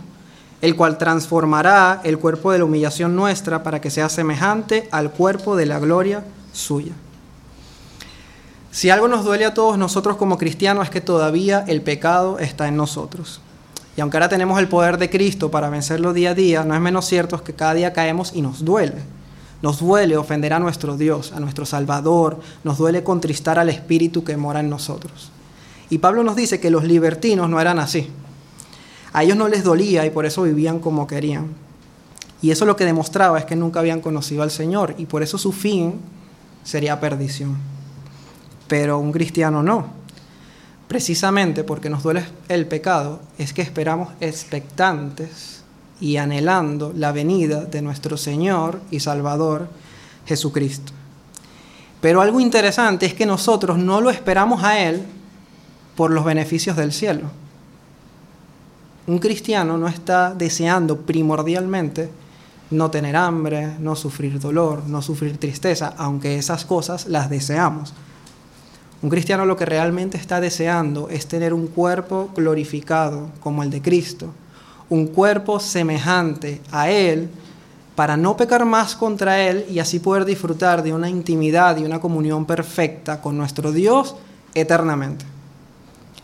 el cual transformará el cuerpo de la humillación nuestra para que sea semejante al cuerpo de la gloria suya. Si algo nos duele a todos nosotros como cristianos es que todavía el pecado está en nosotros. Y aunque ahora tenemos el poder de Cristo para vencerlo día a día, no es menos cierto que cada día caemos y nos duele. Nos duele ofender a nuestro Dios, a nuestro Salvador, nos duele contristar al Espíritu que mora en nosotros. Y Pablo nos dice que los libertinos no eran así. A ellos no les dolía y por eso vivían como querían. Y eso lo que demostraba es que nunca habían conocido al Señor y por eso su fin sería perdición. Pero un cristiano no. Precisamente porque nos duele el pecado es que esperamos expectantes y anhelando la venida de nuestro Señor y Salvador Jesucristo. Pero algo interesante es que nosotros no lo esperamos a Él por los beneficios del cielo. Un cristiano no está deseando primordialmente no tener hambre, no sufrir dolor, no sufrir tristeza, aunque esas cosas las deseamos. Un cristiano lo que realmente está deseando es tener un cuerpo glorificado como el de Cristo, un cuerpo semejante a Él, para no pecar más contra Él y así poder disfrutar de una intimidad y una comunión perfecta con nuestro Dios eternamente.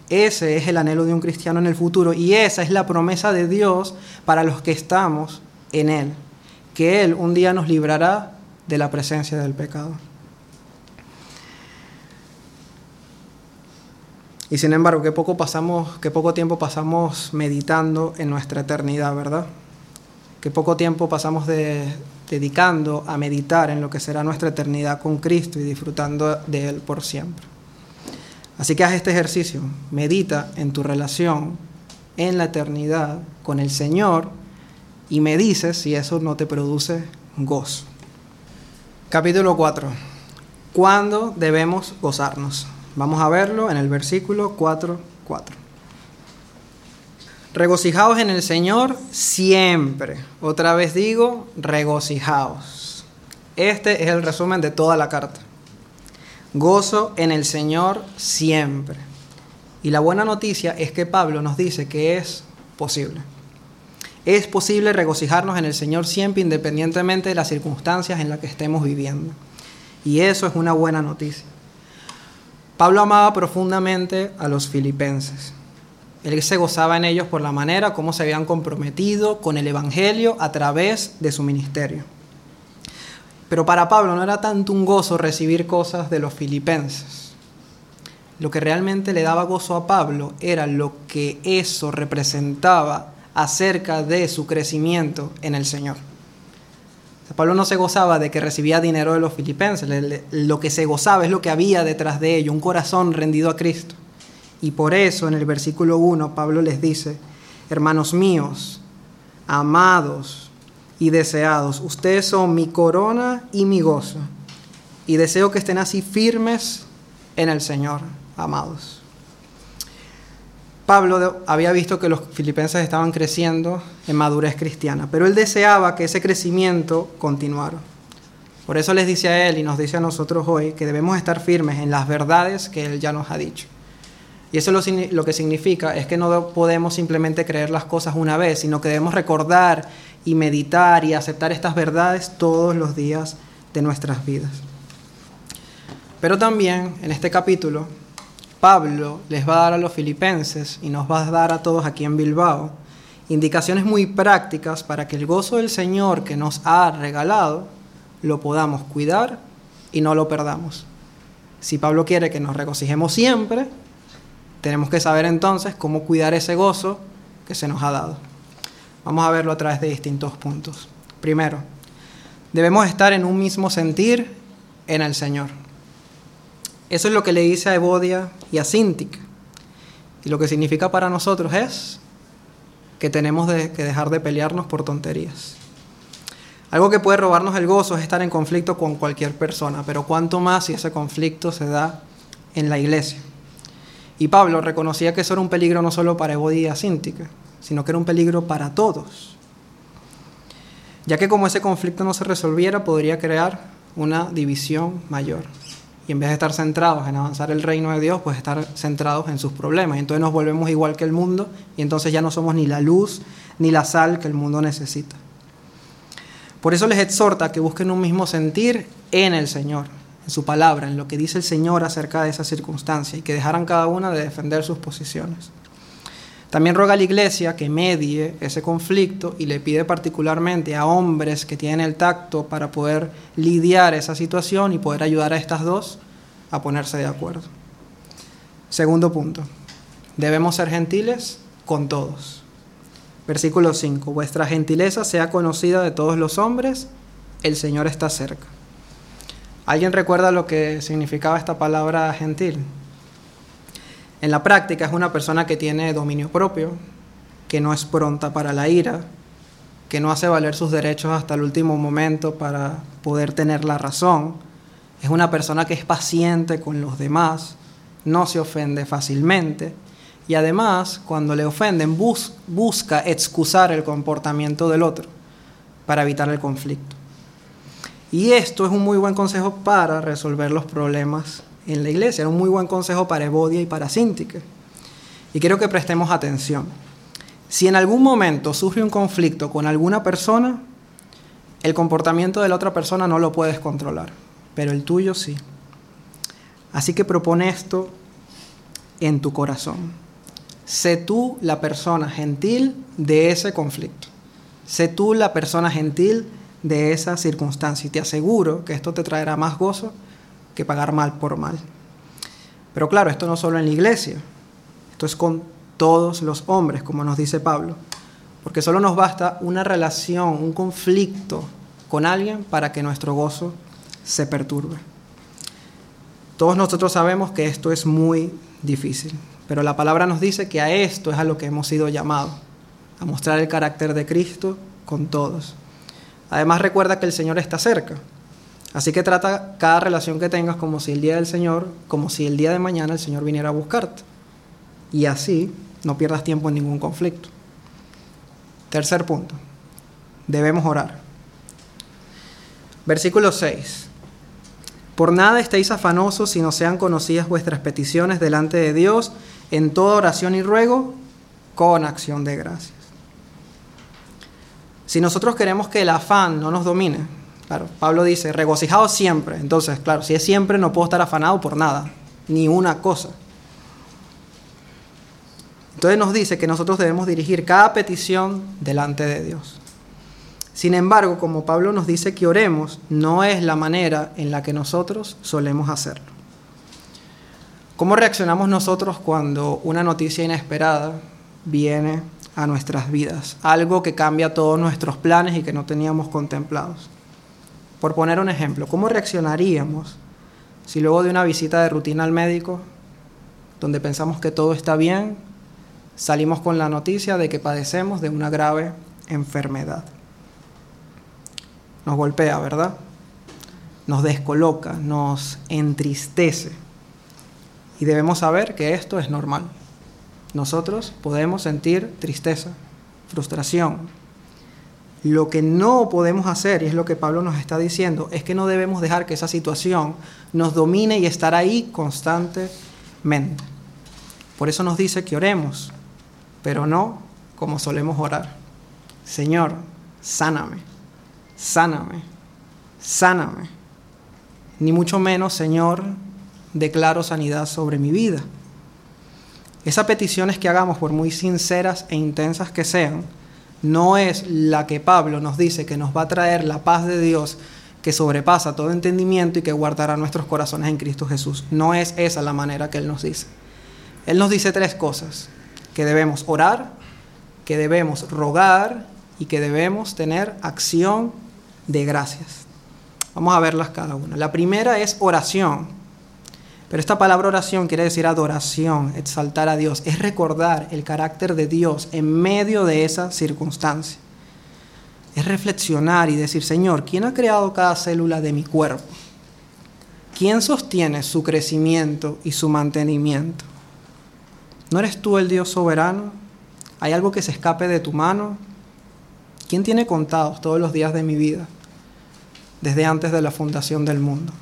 Ese es el anhelo de un cristiano en el futuro y esa es la promesa de Dios para los que estamos en Él que Él un día nos librará de la presencia del pecado. Y sin embargo, qué poco, pasamos, qué poco tiempo pasamos meditando en nuestra eternidad, ¿verdad? Qué poco tiempo pasamos dedicando a meditar en lo que será nuestra eternidad con Cristo y disfrutando de Él por siempre. Así que haz este ejercicio, medita en tu relación en la eternidad con el Señor y me dices si eso no te produce gozo. Capítulo 4. ¿Cuándo debemos gozarnos? Vamos a verlo en el versículo 4, 4. Regocijaos en el Señor siempre. Otra vez digo, regocijaos. Este es el resumen de toda la carta. Gozo en el Señor siempre. Y la buena noticia es que Pablo nos dice que es posible. Es posible regocijarnos en el Señor siempre independientemente de las circunstancias en las que estemos viviendo. Y eso es una buena noticia. Pablo amaba profundamente a los filipenses. Él se gozaba en ellos por la manera como se habían comprometido con el Evangelio a través de su ministerio. Pero para Pablo no era tanto un gozo recibir cosas de los filipenses. Lo que realmente le daba gozo a Pablo era lo que eso representaba acerca de su crecimiento en el Señor. Pablo no se gozaba de que recibía dinero de los filipenses, lo que se gozaba es lo que había detrás de ello, un corazón rendido a Cristo. Y por eso en el versículo 1 Pablo les dice, hermanos míos, amados y deseados, ustedes son mi corona y mi gozo. Y deseo que estén así firmes en el Señor, amados. Pablo había visto que los filipenses estaban creciendo en madurez cristiana, pero él deseaba que ese crecimiento continuara. Por eso les dice a él y nos dice a nosotros hoy que debemos estar firmes en las verdades que él ya nos ha dicho. Y eso lo, que significa es que no podemos simplemente creer las cosas una vez, sino que debemos recordar y meditar y aceptar estas verdades todos los días de nuestras vidas. Pero también en este capítulo Pablo les va a dar a los filipenses y nos va a dar a todos aquí en Bilbao indicaciones muy prácticas para que el gozo del Señor que nos ha regalado lo podamos cuidar y no lo perdamos. Si Pablo quiere que nos regocijemos siempre, tenemos que saber entonces cómo cuidar ese gozo que se nos ha dado. Vamos a verlo a través de distintos puntos. Primero, debemos estar en un mismo sentir en el Señor. Eso es lo que le dice a Evodia y a Sintic. Y lo que significa para nosotros es que tenemos que dejar de pelearnos por tonterías. Algo que puede robarnos el gozo es estar en conflicto con cualquier persona, pero cuánto más si ese conflicto se da en la iglesia. Y Pablo reconocía que eso era un peligro no solo para Evodia y Sintic, sino que era un peligro para todos. Ya que como ese conflicto no se resolviera, podría crear una división mayor. Y en vez de estar centrados en avanzar el reino de Dios, pues estar centrados en sus problemas. Y entonces nos volvemos igual que el mundo y entonces ya no somos ni la luz ni la sal que el mundo necesita. Por eso les exhorta que busquen un mismo sentir en el Señor, en su palabra, en lo que dice el Señor acerca de esa circunstancia y que dejaran cada una de defender sus posiciones. También roga a la iglesia que medie ese conflicto y le pide particularmente a hombres que tienen el tacto para poder lidiar esa situación y poder ayudar a estas dos a ponerse de acuerdo. Segundo punto, debemos ser gentiles con todos. Versículo 5, vuestra gentileza sea conocida de todos los hombres, el Señor está cerca. ¿Alguien recuerda lo que significaba esta palabra gentil? En la práctica es una persona que tiene dominio propio, que no es pronta para la ira, que no hace valer sus derechos hasta el último momento para poder tener la razón. Es una persona que es paciente con los demás, no se ofende fácilmente y además cuando le ofenden busca excusar el comportamiento del otro para evitar el conflicto. Y esto es un muy buen consejo para resolver los problemas en la iglesia. Era un muy buen consejo para Evodia y para Sintique. Y quiero que prestemos atención. Si en algún momento surge un conflicto con alguna persona, el comportamiento de la otra persona no lo puedes controlar, pero el tuyo sí. Así que propone esto en tu corazón. Sé tú la persona gentil de ese conflicto. Sé tú la persona gentil de esa circunstancia. Y te aseguro que esto te traerá más gozo que pagar mal por mal. Pero claro, esto no solo en la iglesia, esto es con todos los hombres, como nos dice Pablo, porque solo nos basta una relación, un conflicto con alguien para que nuestro gozo se perturbe. Todos nosotros sabemos que esto es muy difícil, pero la palabra nos dice que a esto es a lo que hemos sido llamados, a mostrar el carácter de Cristo con todos. Además recuerda que el Señor está cerca. Así que trata cada relación que tengas como si el día del Señor, como si el día de mañana el Señor viniera a buscarte. Y así no pierdas tiempo en ningún conflicto. Tercer punto. Debemos orar. Versículo 6. Por nada estéis afanosos si no sean conocidas vuestras peticiones delante de Dios en toda oración y ruego con acción de gracias. Si nosotros queremos que el afán no nos domine, Claro, Pablo dice, regocijado siempre. Entonces, claro, si es siempre, no puedo estar afanado por nada, ni una cosa. Entonces nos dice que nosotros debemos dirigir cada petición delante de Dios. Sin embargo, como Pablo nos dice que oremos, no es la manera en la que nosotros solemos hacerlo. ¿Cómo reaccionamos nosotros cuando una noticia inesperada viene a nuestras vidas? Algo que cambia todos nuestros planes y que no teníamos contemplados. Por poner un ejemplo, ¿cómo reaccionaríamos si luego de una visita de rutina al médico, donde pensamos que todo está bien, salimos con la noticia de que padecemos de una grave enfermedad? Nos golpea, ¿verdad? Nos descoloca, nos entristece. Y debemos saber que esto es normal. Nosotros podemos sentir tristeza, frustración, lo que no podemos hacer, y es lo que Pablo nos está diciendo, es que no debemos dejar que esa situación nos domine y estar ahí constantemente. Por eso nos dice que oremos, pero no como solemos orar. Señor, sáname, sáname, sáname. Ni mucho menos, Señor, declaro sanidad sobre mi vida. Esas peticiones que hagamos, por muy sinceras e intensas que sean, no es la que Pablo nos dice que nos va a traer la paz de Dios que sobrepasa todo entendimiento y que guardará nuestros corazones en Cristo Jesús. No es esa la manera que Él nos dice. Él nos dice tres cosas, que debemos orar, que debemos rogar y que debemos tener acción de gracias. Vamos a verlas cada una. La primera es oración. Pero esta palabra oración quiere decir adoración, exaltar a Dios, es recordar el carácter de Dios en medio de esa circunstancia. Es reflexionar y decir, Señor, ¿quién ha creado cada célula de mi cuerpo? ¿Quién sostiene su crecimiento y su mantenimiento? ¿No eres tú el Dios soberano? ¿Hay algo que se escape de tu mano? ¿Quién tiene contados todos los días de mi vida desde antes de la fundación del mundo?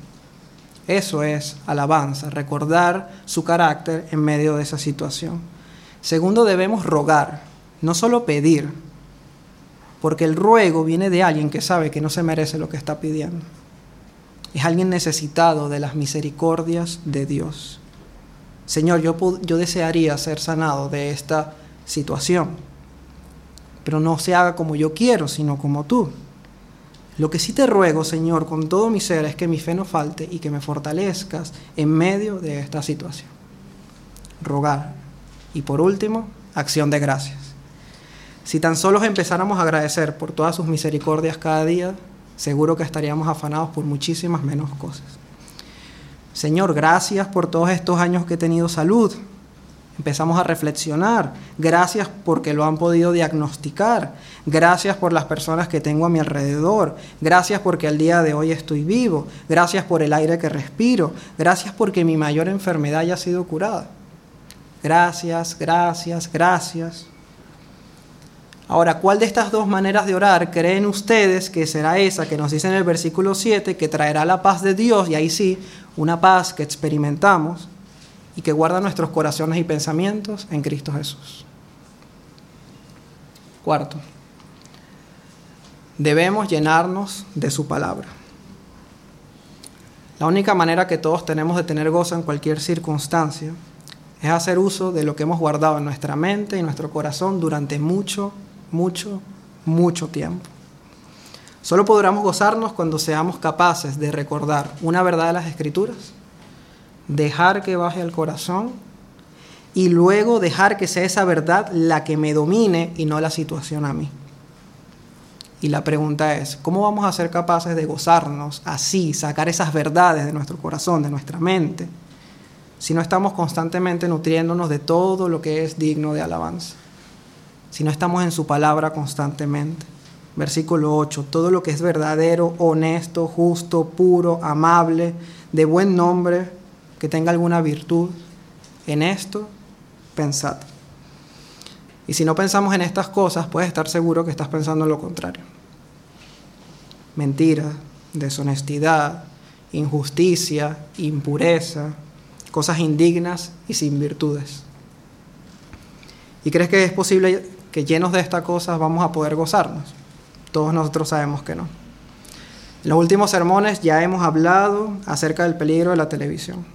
Eso es alabanza, recordar su carácter en medio de esa situación. Segundo, debemos rogar, no solo pedir, porque el ruego viene de alguien que sabe que no se merece lo que está pidiendo. Es alguien necesitado de las misericordias de Dios. Señor, yo, yo desearía ser sanado de esta situación, pero no se haga como yo quiero, sino como tú. Lo que sí te ruego, Señor, con todo mi ser, es que mi fe no falte y que me fortalezcas en medio de esta situación. Rogar. Y por último, acción de gracias. Si tan solo empezáramos a agradecer por todas sus misericordias cada día, seguro que estaríamos afanados por muchísimas menos cosas. Señor, gracias por todos estos años que he tenido salud. Empezamos a reflexionar. Gracias porque lo han podido diagnosticar. Gracias por las personas que tengo a mi alrededor. Gracias porque al día de hoy estoy vivo. Gracias por el aire que respiro. Gracias porque mi mayor enfermedad ya ha sido curada. Gracias, gracias, gracias. Ahora, ¿cuál de estas dos maneras de orar creen ustedes que será esa que nos dice en el versículo 7, que traerá la paz de Dios, y ahí sí, una paz que experimentamos y que guarda nuestros corazones y pensamientos en Cristo Jesús? Cuarto, debemos llenarnos de su palabra. La única manera que todos tenemos de tener gozo en cualquier circunstancia es hacer uso de lo que hemos guardado en nuestra mente y nuestro corazón durante mucho mucho, mucho tiempo. Solo podremos gozarnos cuando seamos capaces de recordar una verdad de las Escrituras, dejar que baje al corazón y luego dejar que sea esa verdad la que me domine y no la situación a mí. Y la pregunta es, ¿cómo vamos a ser capaces de gozarnos así, sacar esas verdades de nuestro corazón, de nuestra mente, si no estamos constantemente nutriéndonos de todo lo que es digno de alabanza? si no estamos en su palabra constantemente. Versículo 8, todo lo que es verdadero, honesto, justo, puro, amable, de buen nombre, que tenga alguna virtud, en esto pensad. Y si no pensamos en estas cosas, puedes estar seguro que estás pensando en lo contrario. Mentira, deshonestidad, injusticia, impureza, cosas indignas y sin virtudes. ¿Y crees que es posible que llenos de estas cosas vamos a poder gozarnos. Todos nosotros sabemos que no. En los últimos sermones ya hemos hablado acerca del peligro de la televisión.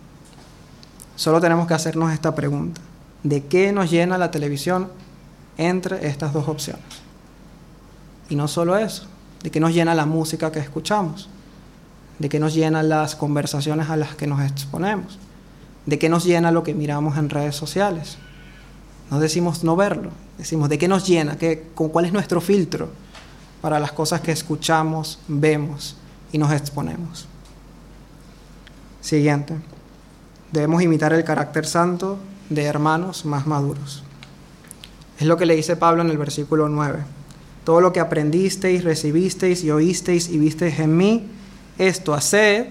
Solo tenemos que hacernos esta pregunta. ¿De qué nos llena la televisión entre estas dos opciones? Y no solo eso, ¿de qué nos llena la música que escuchamos? ¿De qué nos llenan las conversaciones a las que nos exponemos? ¿De qué nos llena lo que miramos en redes sociales? No decimos no verlo, decimos de qué nos llena, ¿Qué, con cuál es nuestro filtro para las cosas que escuchamos, vemos y nos exponemos. Siguiente. Debemos imitar el carácter santo de hermanos más maduros. Es lo que le dice Pablo en el versículo 9. Todo lo que aprendisteis, recibisteis y oísteis y visteis en mí, esto haced,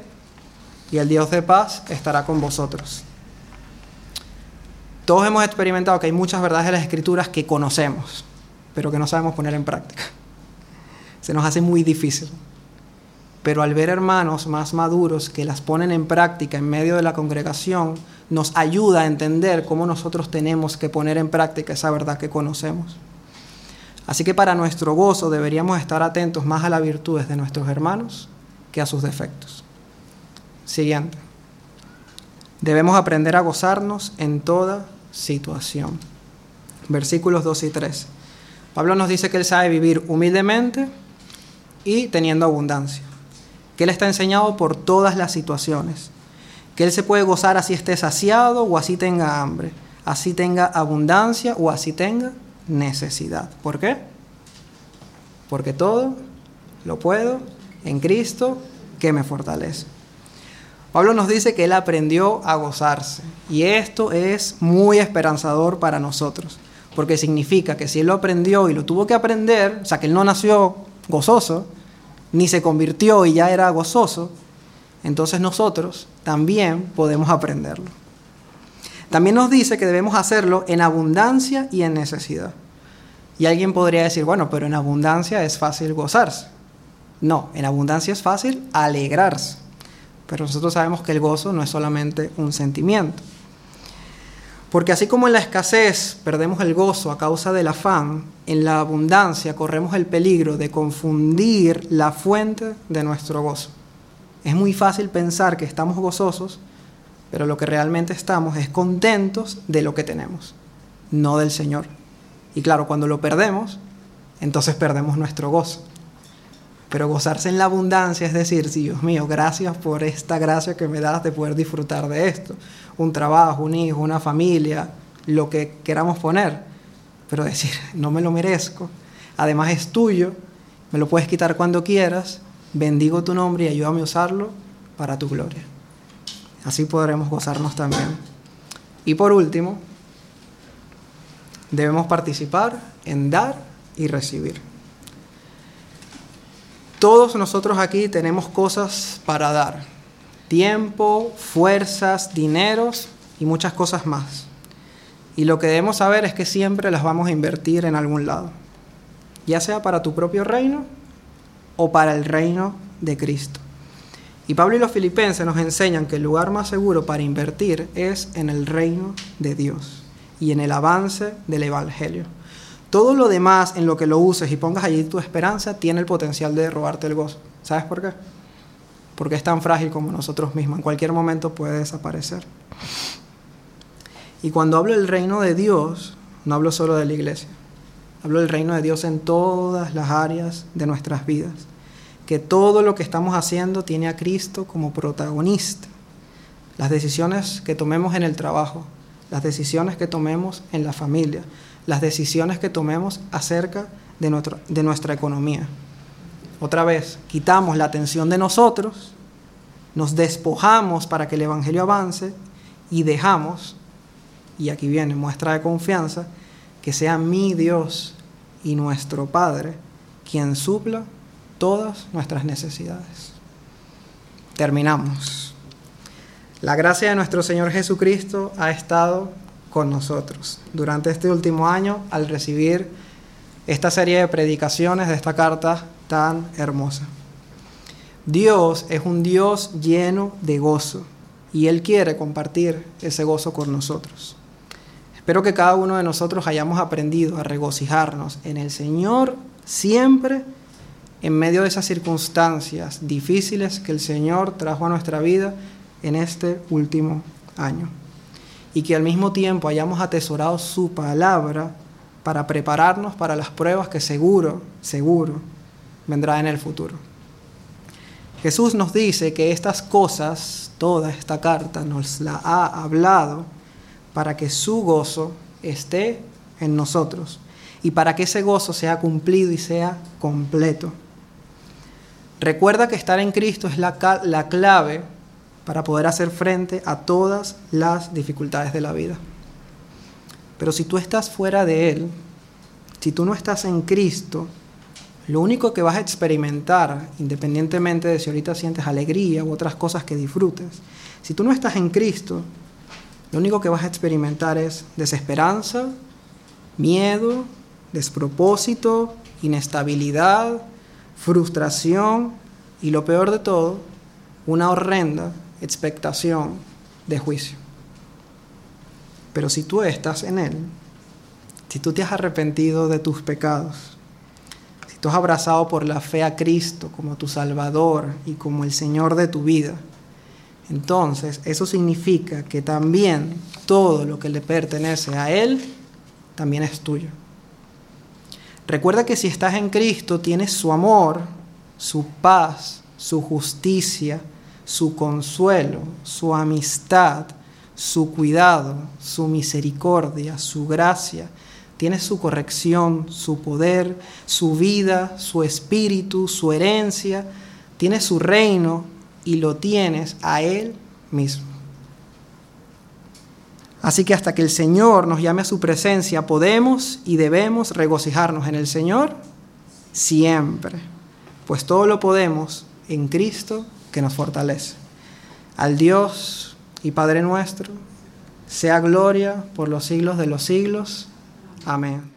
y el Dios de paz estará con vosotros. Todos hemos experimentado que hay muchas verdades de las escrituras que conocemos, pero que no sabemos poner en práctica. Se nos hace muy difícil. Pero al ver hermanos más maduros que las ponen en práctica en medio de la congregación, nos ayuda a entender cómo nosotros tenemos que poner en práctica esa verdad que conocemos. Así que para nuestro gozo deberíamos estar atentos más a las virtudes de nuestros hermanos que a sus defectos. Siguiente. Debemos aprender a gozarnos en toda situación. Versículos 2 y 3. Pablo nos dice que él sabe vivir humildemente y teniendo abundancia. Que él está enseñado por todas las situaciones. Que él se puede gozar así esté saciado o así tenga hambre. Así tenga abundancia o así tenga necesidad. ¿Por qué? Porque todo lo puedo en Cristo que me fortalece. Pablo nos dice que él aprendió a gozarse y esto es muy esperanzador para nosotros, porque significa que si él lo aprendió y lo tuvo que aprender, o sea, que él no nació gozoso, ni se convirtió y ya era gozoso, entonces nosotros también podemos aprenderlo. También nos dice que debemos hacerlo en abundancia y en necesidad. Y alguien podría decir, bueno, pero en abundancia es fácil gozarse. No, en abundancia es fácil alegrarse. Pero nosotros sabemos que el gozo no es solamente un sentimiento. Porque así como en la escasez perdemos el gozo a causa del afán, en la abundancia corremos el peligro de confundir la fuente de nuestro gozo. Es muy fácil pensar que estamos gozosos, pero lo que realmente estamos es contentos de lo que tenemos, no del Señor. Y claro, cuando lo perdemos, entonces perdemos nuestro gozo. Pero gozarse en la abundancia es decir, sí, Dios mío, gracias por esta gracia que me das de poder disfrutar de esto. Un trabajo, un hijo, una familia, lo que queramos poner. Pero decir, no me lo merezco. Además es tuyo, me lo puedes quitar cuando quieras. Bendigo tu nombre y ayúdame a usarlo para tu gloria. Así podremos gozarnos también. Y por último, debemos participar en dar y recibir. Todos nosotros aquí tenemos cosas para dar. Tiempo, fuerzas, dineros y muchas cosas más. Y lo que debemos saber es que siempre las vamos a invertir en algún lado. Ya sea para tu propio reino o para el reino de Cristo. Y Pablo y los filipenses nos enseñan que el lugar más seguro para invertir es en el reino de Dios y en el avance del Evangelio. Todo lo demás en lo que lo uses y pongas allí tu esperanza tiene el potencial de robarte el gozo. ¿Sabes por qué? Porque es tan frágil como nosotros mismos. En cualquier momento puede desaparecer. Y cuando hablo del reino de Dios, no hablo solo de la iglesia. Hablo del reino de Dios en todas las áreas de nuestras vidas. Que todo lo que estamos haciendo tiene a Cristo como protagonista. Las decisiones que tomemos en el trabajo, las decisiones que tomemos en la familia, las decisiones que tomemos acerca de, de nuestra economía. Otra vez, quitamos la atención de nosotros, nos despojamos para que el Evangelio avance y dejamos, y aquí viene muestra de confianza, que sea mi Dios y nuestro Padre quien supla todas nuestras necesidades. Terminamos. La gracia de nuestro Señor Jesucristo ha estado con nosotros durante este último año al recibir esta serie de predicaciones de esta carta tan hermosa. Dios es un Dios lleno de gozo y Él quiere compartir ese gozo con nosotros. Espero que cada uno de nosotros hayamos aprendido a regocijarnos en el Señor siempre en medio de esas circunstancias difíciles que el Señor trajo a nuestra vida en este último año y que al mismo tiempo hayamos atesorado su palabra para prepararnos para las pruebas que seguro, seguro vendrá en el futuro. Jesús nos dice que estas cosas, toda esta carta nos la ha hablado para que su gozo esté en nosotros y para que ese gozo sea cumplido y sea completo. Recuerda que estar en Cristo es la, la clave para poder hacer frente a todas las dificultades de la vida. Pero si tú estás fuera de Él, si tú no estás en Cristo, lo único que vas a experimentar, independientemente de si ahorita sientes alegría u otras cosas que disfrutes, si tú no estás en Cristo, lo único que vas a experimentar es desesperanza, miedo, despropósito, inestabilidad, frustración y lo peor de todo, una horrenda expectación de juicio. Pero si tú estás en Él, si tú te has arrepentido de tus pecados, si tú has abrazado por la fe a Cristo como tu Salvador y como el Señor de tu vida, entonces eso significa que también todo lo que le pertenece a Él también es tuyo. Recuerda que si estás en Cristo tienes su amor, su paz, su justicia, su consuelo, su amistad, su cuidado, su misericordia, su gracia. Tienes su corrección, su poder, su vida, su espíritu, su herencia. Tienes su reino y lo tienes a Él mismo. Así que hasta que el Señor nos llame a su presencia, podemos y debemos regocijarnos en el Señor siempre, pues todo lo podemos en Cristo que nos fortalece. Al Dios y Padre nuestro, sea gloria por los siglos de los siglos. Amén.